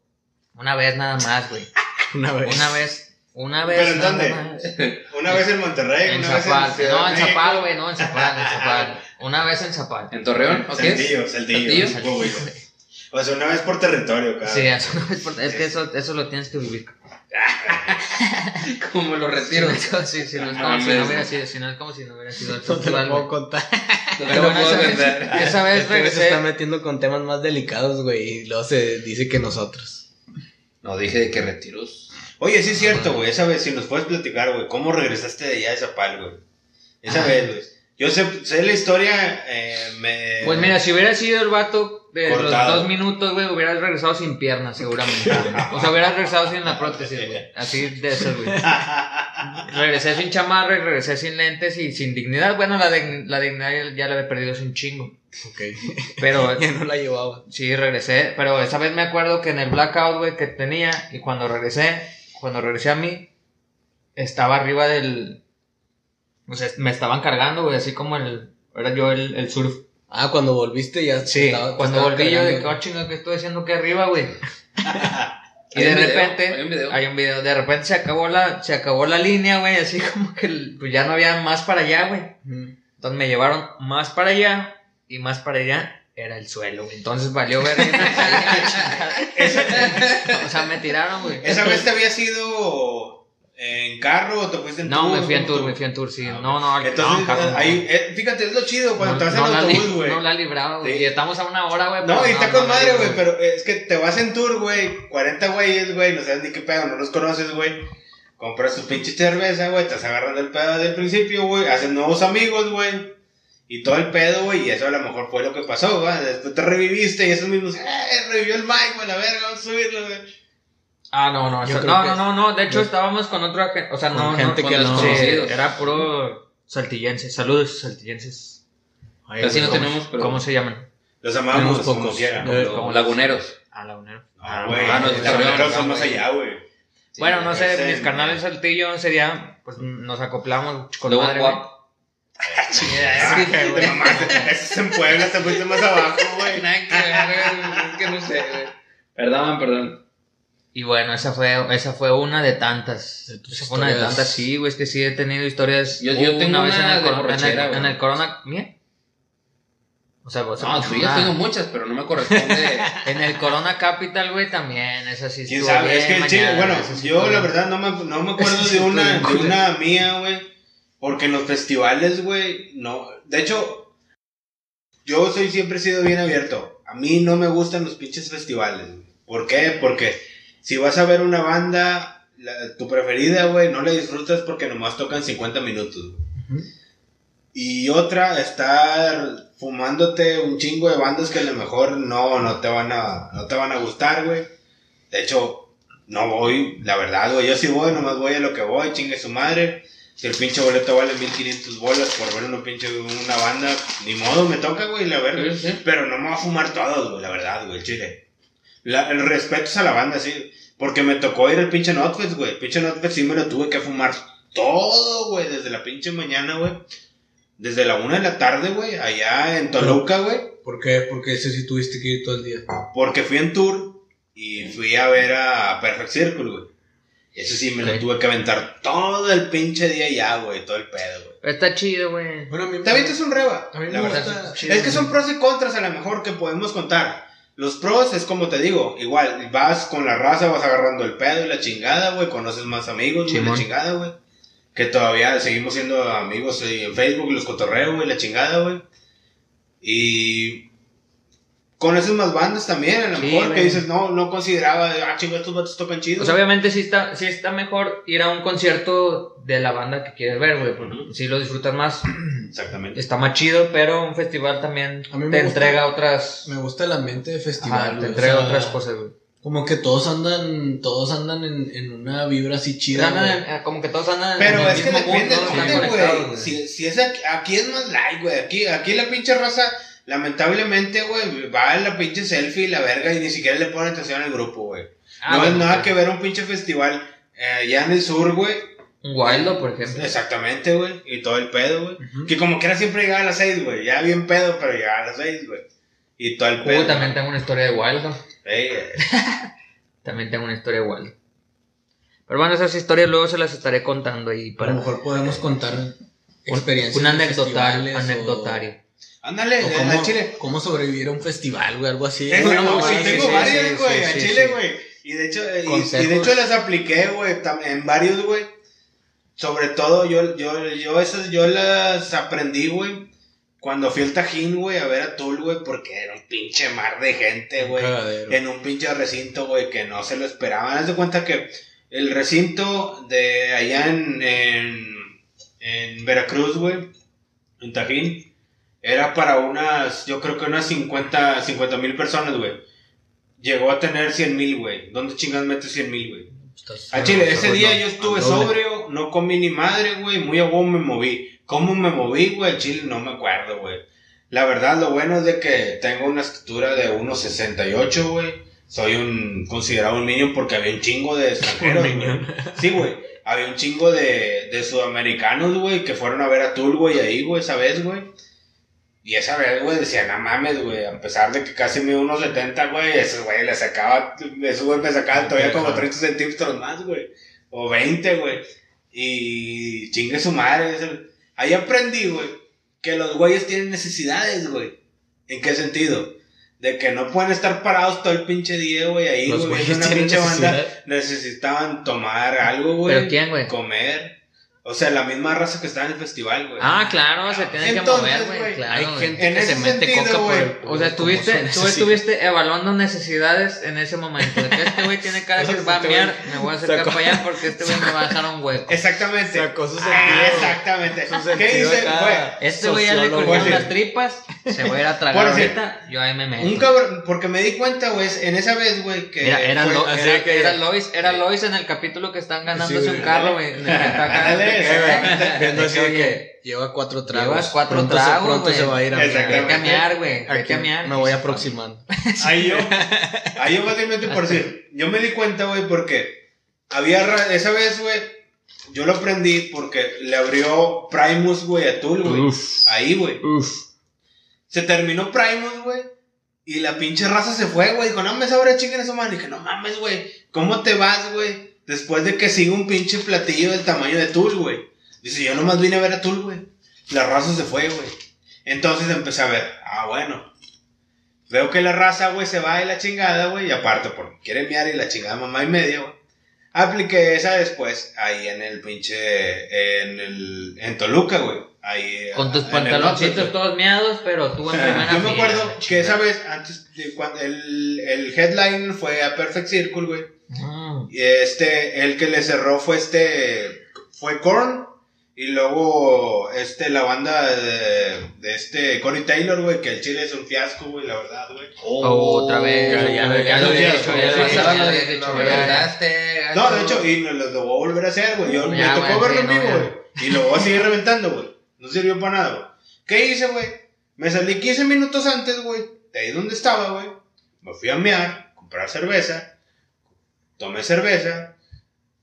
Una vez nada más, güey. Una vez. Una vez, una vez. ¿Pero en nada dónde? más. Una vez en Monterrey, En una vez Zapal. en Ciudad No, en. Zapal, güey, no, en Zapal, en Zapal. Una vez en Zapal. ¿En Torreón? ¿O qué? Saltillo, Saltillo. ¿Saltillo? O sea, una vez por territorio, cara. Sí, eso no es, por- es que eso, eso lo tienes que vivir. Como lo retiro. Sí, sí, no es como si no hubiera sido, si no es como si no hubiera sido el No te lo puedo contar. No te Pero lo bueno, puedo esa contar. vez, esa vez güey se regresé. está metiendo con temas más delicados, güey. Y luego se dice que nosotros. No, dije de que retiros. Oye, sí es cierto, güey. Esa vez, si nos puedes platicar, güey, ¿cómo regresaste de allá de Zapal, güey? Esa Ah. vez, güey. Yo sé, sé la historia, eh, me... Pues mira, si hubiera sido el vato de Cortado. los dos minutos, güey, hubieras regresado sin piernas, seguramente. o sea, hubieras regresado sin la prótesis, güey. Así de eso, güey. Regresé sin chamarra y regresé sin lentes y sin dignidad. Bueno, la, dign- la dignidad ya- la había perdido hace un chingo. Ok. Pero ya no la llevaba. sí, regresé. Pero esa vez me acuerdo que en el blackout, güey, que tenía, y cuando regresé, cuando regresé a mí, estaba arriba del. O sea, me estaban cargando, güey, así como el. Era yo el, el surf. Ah, cuando volviste ya Sí, estaba- cuando estaba volví yo de que, cargando. oh, chinga, ¿qué estoy haciendo aquí arriba, güey? y de video, repente, hay un video. hay un video, de repente se acabó la, se acabó la línea, güey, así como que pues ya no había más para allá, güey. Entonces me llevaron más para allá y más para allá era el suelo, güey. Entonces valió ver. o sea, me tiraron, güey. ¿Esa vez te había sido en carro o te fuiste en No, tour? me fui en ¿Cómo tour, me fui en tour, sí. Ah, No, no, Entonces, no, no. ahí, eh, fíjate, es lo chido cuando No, te vas no en autobús, güey. No la he librado, güey. Sí. Y estamos a una hora, güey. No, y está no con madre, güey, pero es que te vas en tour, güey, 40 güeyes, güey, no sabes ni qué pedo, no los conoces, güey. Compras tu pinche cerveza, güey, te estás agarrando el pedo desde el principio, güey, haces nuevos amigos, güey. Y todo el pedo, güey, y eso a lo mejor fue lo que pasó, güey. Después te reviviste y esos mismos, eh, revivió el Mike, güey, la verga, vamos a subirlo, güey. Ah, no, no, eso- no, no, no, no, de hecho estábamos con otra gente, o sea, Con no, gente no, que con no-. Sí, era puro saltillense, saludos saltillenses. Ay, Casi no ¿cómo- tenemos, pero. ¿Cómo se llaman? Los amamos Tenemos como Como como laguneros. Ah, la Unión. Ah, güey, Ah, no, los laguneros no, son más allá, güey. Sí, bueno, no sé, mis carnales Saltillo ese día, pues nos acoplamos con Luego madre, guap. Ah, Sí, te mamaste. Eso es en Puebla, te fuiste más abajo, güey. Nada que ver, es que no sé, güey. Perdón, perdón. Y bueno, esa fue, esa fue una de tantas. De Esa fue una de tantas, sí, güey, es que sí he tenido historias. Yo- yo tengo vez una en el, de coro- en el- en el Corona. ¿Mía? O sea, vos No, tuyas tengo muchas, pero no me corresponde. En el Corona Capital, güey, también. Esa sí ¿Quién sabe? Es que bien el chile, bueno, sí yo la bien. verdad no me, no me acuerdo de una, de una mía, güey. Porque en los festivales, güey, no. De hecho, yo soy siempre he sido bien abierto. A mí no me gustan los pinches festivales. ¿Por qué? Porque si vas a ver una banda, la- tu preferida, güey, no la disfrutas porque nomás tocan 50 minutos. Ujú. Y otra, estar fumándote un chingo de bandas que a lo mejor no, no te van a, no te van a gustar, güey. De hecho, no voy, la verdad, güey. Yo sí voy, nomás voy a lo que voy, chingue su madre. Si el pinche boleto vale 1500 bolas por ver una pinche una banda, ni modo, me toca, güey, la verga. Sí, sí. Pero no me va a fumar todos, güey, la verdad, güey, chile. La- el respeto es a la banda, sí. Porque me tocó ir al pinche Notfest, güey. Pinche Notfest sí me lo tuve que fumar todo, güey, desde la pinche mañana, güey. desde la una de la tarde, güey, allá en Toluca, güey. ¿Por qué? Porque ese sí tuviste que ir todo el día. Porque fui en tour y fui a ver a Perfect Circle, güey. Ese sí me lo tuve que aventar todo el pinche día ya, güey, todo el pedo, güey. Pero está chido, güey. Bueno, a mí Te avientas un reba, A mí me la verdad. gusta- chido. Es que son pros y contras a lo mejor que podemos contar. Los pros es como te digo, igual, vas con la raza, vas agarrando el pedo y la chingada, güey, conoces más amigos, güey, la chingada, güey. Que todavía seguimos siendo amigos eh, en Facebook, los cotorreos, güey, la chingada, güey. Y conoces más bandas también, a lo Sí, mejor, que dices, no, no consideraba, ah, chingo, estos vatos tocan chido. O sea, obviamente sí está, sí está mejor ir a un concierto de la banda que quieres ver, güey. Porque Ujú. sí lo disfrutas más, Exactamente. está más chido, pero un festival también A mí me te gusta- entrega otras, Me gusta el ambiente de ajá, festival, te güey, entrega o sea, otras cosas, güey. Como que todos andan, todos andan en, en una vibra así chida, en- como que todos andan Pero en el es que mismo mood, depende, güey. Si, si es aquí, aquí es más light, güey. Aquí, aquí la pinche raza, lamentablemente, güey, va a la pinche selfie y la verga y ni siquiera le pone atención al grupo, güey. Ah, no bueno, es nada sí. que ver un pinche festival eh, allá en el sur, güey. Un Wildo, por ejemplo. Exactamente, güey. Y todo el pedo, güey. Ujú. Que como quiera siempre llegaba a las seis, güey. Ya bien pedo, pero llegaba a las seis, güey. Y todo el pedo. Uh, también tengo una historia de Wildo. Eh, También tengo una historia de Wildo. Pero bueno, esas historias luego se las estaré contando ahí A para lo mejor podemos contar experiencias. un anecdotario. o- anecdotario. Ándale, eh, cómo, chile. cómo sobrevivir a un festival, güey, algo así. Tengo, no, sí, sí, sí, tengo sí, varias, güey, a Chile, güey. Y de hecho, eh, y, de hecho las apliqué, güey, en varios, güey. Sobre todo, yo, yo, yo esas, yo las aprendí, güey. Cuando fui al Tajín, güey, a ver a Tool, güey, porque era un pinche mar de gente, güey. En un pinche recinto, güey, que no se lo esperaban. Haz de cuenta que el recinto de allá en, en, en Veracruz, güey, en Tajín, era para unas, yo creo que unas 50 mil personas, güey. Llegó a tener 100 mil, güey. ¿Dónde chingas metes 100 mil, güey? A Chile, ese día yo estuve sobrio, no comí ni madre, güey, muy a me moví. ¿Cómo me moví, güey? Chile no me acuerdo, güey. La verdad, lo bueno es de que tengo una estatura de 1.68, güey. Soy un considerado un niño porque había un chingo de extranjeros, güey. Sí, güey. Había un chingo de, de sudamericanos, güey, que fueron a ver a Tool, güey, ahí, güey, esa vez, güey. Y esa vez, güey, decía, no mames, güey, a pesar de que casi me 1.70, güey, esos güey le sacaba, esos güey me sacaban todavía como 30 centímetros más, güey. O 20, güey. Y chingue su madre. es el- Ahí aprendí, güey, que los güeyes tienen necesidades, güey. ¿En qué sentido? De que no pueden estar parados todo el pinche día, güey, ahí, güey, una pinche banda. Necesitaban tomar algo, güey. ¿Pero quién, güey? Comer. O sea, la misma raza que está en el festival, güey. Ah, claro, se tienen que mover, güey. Claro, Hay gente En que se mete sentido, coca por el O sea, su tú estuviste evaluando necesidades en ese momento. De que este güey tiene cara que va a mear, me voy a acercar Sacó- para allá porque este güey me va a dejar un hueco. Exactamente. Sacó su Ah, sentido. exactamente. Su ¿Qué dice, güey? Este güey ya le Pues, las tripas, se va a ir a tragar ahorita, yo ahí me meto. Un cabrón, porque me di cuenta, güey, en esa vez, güey, que. Mira, era, era, que- era Lois, era Lois en el capítulo que están ganándose un carro, güey. en el que está. Viendo así que, de oye, que lleva cuatro tragos. Llevas cuatro pronto tragos, se, pronto güey. se va a ir a Exactamente. Vete a mear, güey. Aquí Vete a mear. me voy aproximando. Ahí yo, ahí yo fácilmente por decir, yo me di cuenta, güey, porque había, esa vez, güey, yo lo aprendí porque le abrió Primus, güey, a Tool, güey. Ahí, güey. Se terminó Primus, güey. Y la pinche raza se fue, güey. Dijo, no me sobra chicken eso, man. Dije, no mames, güey. ¿Cómo te vas, güey? Después de que siga un pinche platillo del tamaño de Tool, güey. Dice, yo nomás vine a ver a Tool, güey. La raza se fue, güey. Entonces empecé a ver, ah, bueno. Veo que la raza, güey, se va de la chingada, güey. Y aparte, porque quiere miar y la chingada mamá y media, güey. Apliqué esa después ahí en el pinche. En el. En Toluca, güey. Ahí. Con tus pantaloncitos todos miados, pero tú en primera Yo me acuerdo que esa vez, antes de cuando el, el headline fue a Perfect Circle, güey. Mm. Y este, el que le cerró fue este, fue Korn. Y luego, este, la banda de, de este Corey Taylor, güey, que el chile es un fiasco, güey, la verdad, güey. Oh, otra vez. ya, Ya, ya, ya lo ya, había ya, dicho, ya, ya ya, lo ya, había ya. No, de hecho, y nos lo voy a volver a hacer, güey. Yo Ya, me tocó verlo en vivo, güey. Y lo voy a seguir reventando, güey. No sirvió para nada, güey. ¿Qué hice, güey? Me salí 15 minutos antes, güey. De ahí donde estaba, güey. Me fui a mear, comprar cerveza. Tomé cerveza.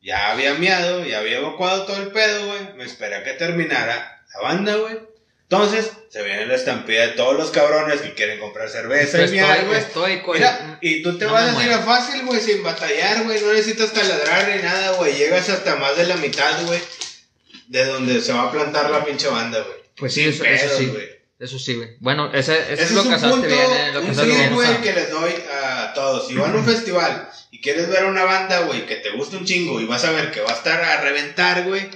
Ya había meado, ya había evacuado todo el pedo, güey. Me esperé a que terminara la banda, güey. Entonces, se viene la estampida de todos los cabrones que quieren comprar cerveza y Estoy, miel, güey. estoy, con- Mira, y tú te no vas a ir a fácil, güey, sin batallar, güey. No necesitas taladrar ni nada, güey. Llegas hasta más de la mitad, güey. De donde se va a plantar la pinche banda, güey. Pues sí, eso, eso sí. güey. Eso sí, güey. Bueno, ese, ese, Ese es lo es casaste punto, bien, eh, lo un bien. güey, que les doy a todos. Si van a un festival y quieres ver a una banda, güey, que te gusta un chingo y vas a ver que va a estar a reventar, güey.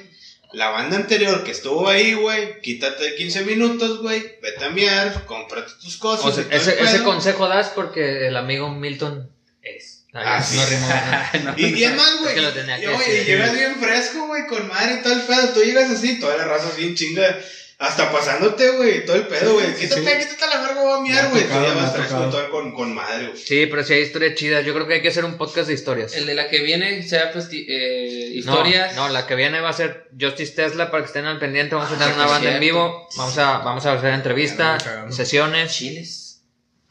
La banda anterior que estuvo ahí, güey, quítate 15 minutos, güey, vete a miar, cómprate tus cosas. O sea, ese, consejo das porque el amigo Milton es. Ah, no sí. rimó, ¿no? Y bien más, Es güey. y, oye, llegas bien fresco, güey, con madre y todo el pedo. Tú llegas así, toda la raza bien chinga. Hasta pasándote, güey, todo el pedo, güey. Sí, quítate, sí. quítate la verga, voy a miar, güey. Tú ya vas todo con, con madre, güey. Sí, pero sí hay historias chidas. Yo creo que hay que hacer un podcast de historias. El de la que viene sea festi- eh, No, historias. No, la que viene va a ser Justice Tesla para que estén al pendiente. Vamos a Ah, tener una por banda en vivo. Vamos a, vamos a hacer entrevistas, sesiones. Chiles.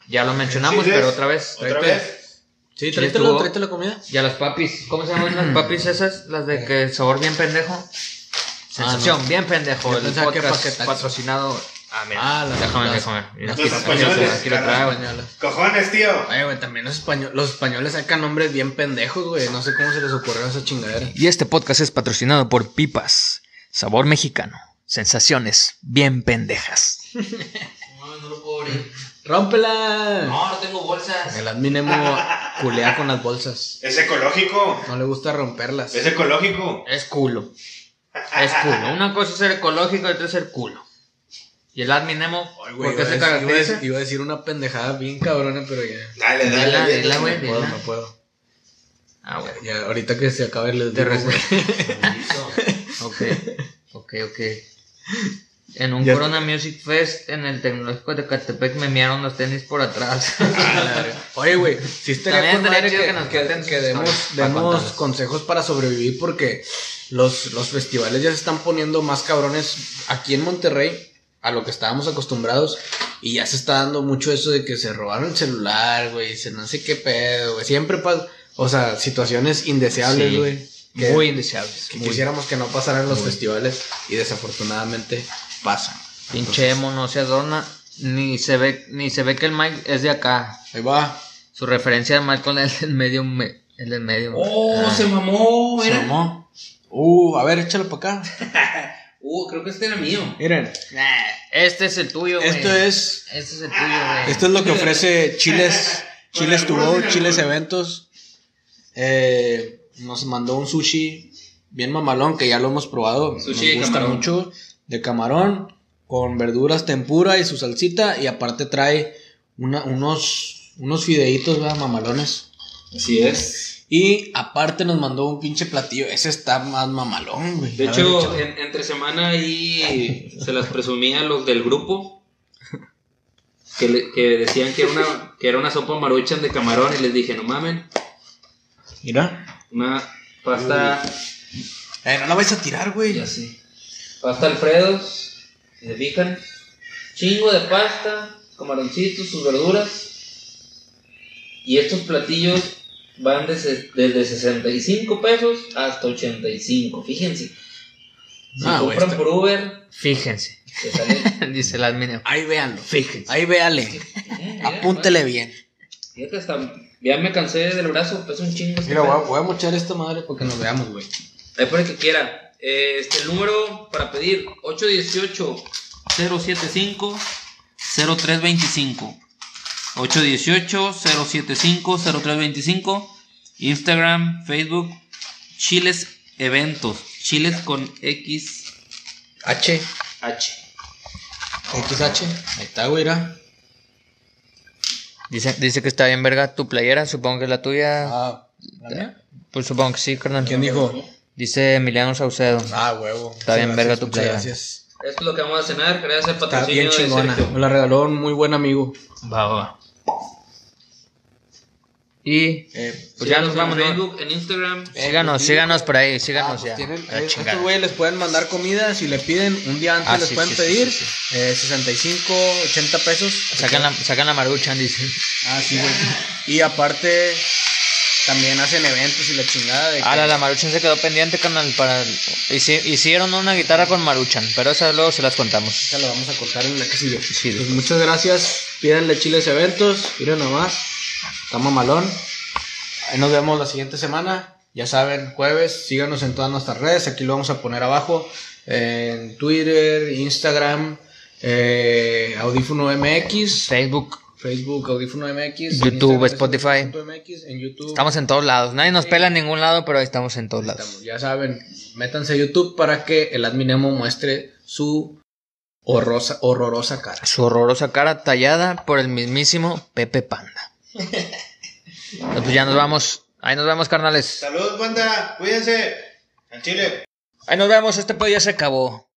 Ya lo mencionamos, Chiles. pero otra vez. ¿Otra Tráete. vez? Sí, tráetelo, tráete la comida. Y a las papis. ¿Cómo se llaman las papis esas? Las de que sabor bien pendejo. Sensación, Ah, no. bien pendejo. El que podcast patrocinado. Ah, mira. Ah, las- déjame, las- déjame. Mira, Los españoles, aquí lo carajo. traigo. Españolas. Cojones, tío. Oye, güey, también los españoles, los españoles sacan nombres bien pendejos, güey. No sé cómo se les ocurrió esa chingadera. Y este podcast es patrocinado por Pipas. Sabor mexicano. Sensaciones bien pendejas. No, no lo puedo abrir. ¡Rómpela! No, no tengo bolsas. El adminemo culea con las bolsas. Es ecológico. No le gusta romperlas. Es ecológico. Es culo. Es culo. Una cosa es ser ecológico y otra es ser culo. Y el adminemo, Ay, güey, ¿por qué iba, se a decir, iba a caracteriza? decir- iba a decir una pendejada bien cabrona, pero ya. Dale, dale. Güey. No puedo, no puedo. Ah, güey. Ya, ahorita que se acabe el güey. Ok, ok, ok. En un Ya Corona Music Fest en el Tecnológico de Catepec me miaron los tenis por atrás. Oye, güey, sí estaría También con estaría chido que, que nos que- que demos, para demos consejos para sobrevivir porque los, los festivales ya se están poniendo más cabrones aquí en Monterrey a lo que estábamos acostumbrados y ya se está dando mucho eso de que se robaron el celular, güey, se no sé qué pedo, güey. Siempre pasa, o sea, situaciones indeseables, güey. Muy indeseables. que muy. quisiéramos que no pasaran en los festivales y desafortunadamente pasan. Pinche emo no se adorna. Ni se ve, ni se ve que el Mike es de acá. Ahí va. Su referencia de Michael es el medio me- el del medio. Oh, Ah. se mamó, Se mira. mamó. Uh, a ver, échalo para acá. Uh, creo que este era mío. Miren, Nah, este es el tuyo, güey. esto es Este es el tuyo, güey. Esto es lo que ofrece Chiles, Chiles to go, Chiles. Eventos. Eh, nos mandó un sushi bien mamalón que ya lo hemos probado. Sushi de nos gusta camarón. mucho. De camarón, con verduras tempura y su salsita. Y aparte trae una- unos, unos fideitos, ¿verdad? Mamalones. Así es. Y aparte nos mandó un pinche platillo. Ese está más mamalón, güey. De hecho, en- entre semana ahí se las presumía a los del grupo. Que, le- que decían que era, una, que era una sopa maruchan de camarón y les dije, no mamen, Mira. una pasta, Eh, no la vais a tirar, güey. ya sé, pasta Alfredo, si se fijan, chingo de pasta, camaroncitos, sus verduras. Y estos platillos van desde, desde 65 pesos hasta 85, fíjense. Si Ah, compran está- por Uber, Fíjense. Dice el admin. Ahí véanlo. Fíjense. Ahí véale. Eh, mira, Apúntele bien. Fíjate, hasta ya me cansé del brazo, pesa un chingo. este Mira, voy a, voy a mochar esta madre para que nos veamos, güey. Ahí por el que quiera. Eh, Este, el número para pedir, 818-075-0325. 818-075-0325. Instagram, Facebook, Chiles Eventos. Chiles con X, H. H. XH. Ahí está, güey. Dice, dice que está bien verga tu playera, supongo que es la tuya. Ah, ¿la mía? Pues supongo que sí, carnal. ¿Quién dijo? Dice Emiliano Saucedo. Ah, huevo. Está bien verga tu muchas playera. Gracias. Esto es lo que vamos a cenar. Gracias al Está patrocinio bien de chingona. Me la regaló un muy buen amigo. Va, va. Y Eh, pues ya nos vamos, en. Facebook, en Instagram. Síganos, síganos por ahí, ah, síganos pues ya. tienen- A eh, estos güeyes les pueden mandar comida. Si le piden un día antes, Ah, les sí, pueden sí, sí, pedir sí, eh, 65, 80 pesos. Sacan la, sacan la maruchan, dice. Ah, sí, güey. Y aparte, también hacen eventos y la chingada de que- Ah, la, la Maruchan se quedó pendiente, canal, para... hici- hicieron una guitarra con Maruchan, pero esa luego se las contamos. Esa la vamos a cortar en la que sigue. Sí, Pues muchas gracias. Pídanle chiles eventos. Miren nomás. Está mamalón. Ahí nos vemos la siguiente semana. Ya saben, jueves. Síganos en todas nuestras redes. Aquí lo vamos a poner abajo. En Twitter, Instagram, eh, Audífono MX, Facebook, Facebook, Audífono MX, YouTube, Spotify. Audífono MX, en YouTube. estamos en todos lados. Nadie nos pela en ningún lado, pero ahí estamos en todos lados. Ya saben, métanse a YouTube para que el Adminemo muestre su horrorosa, horrorosa cara. Su horrorosa cara tallada por el mismísimo Pepe Panda. Pues ya nos vamos. Ahí nos vemos, carnales. Salud, banda. Cuídense. Al chile. Ahí nos vemos. Este pedo ya se acabó.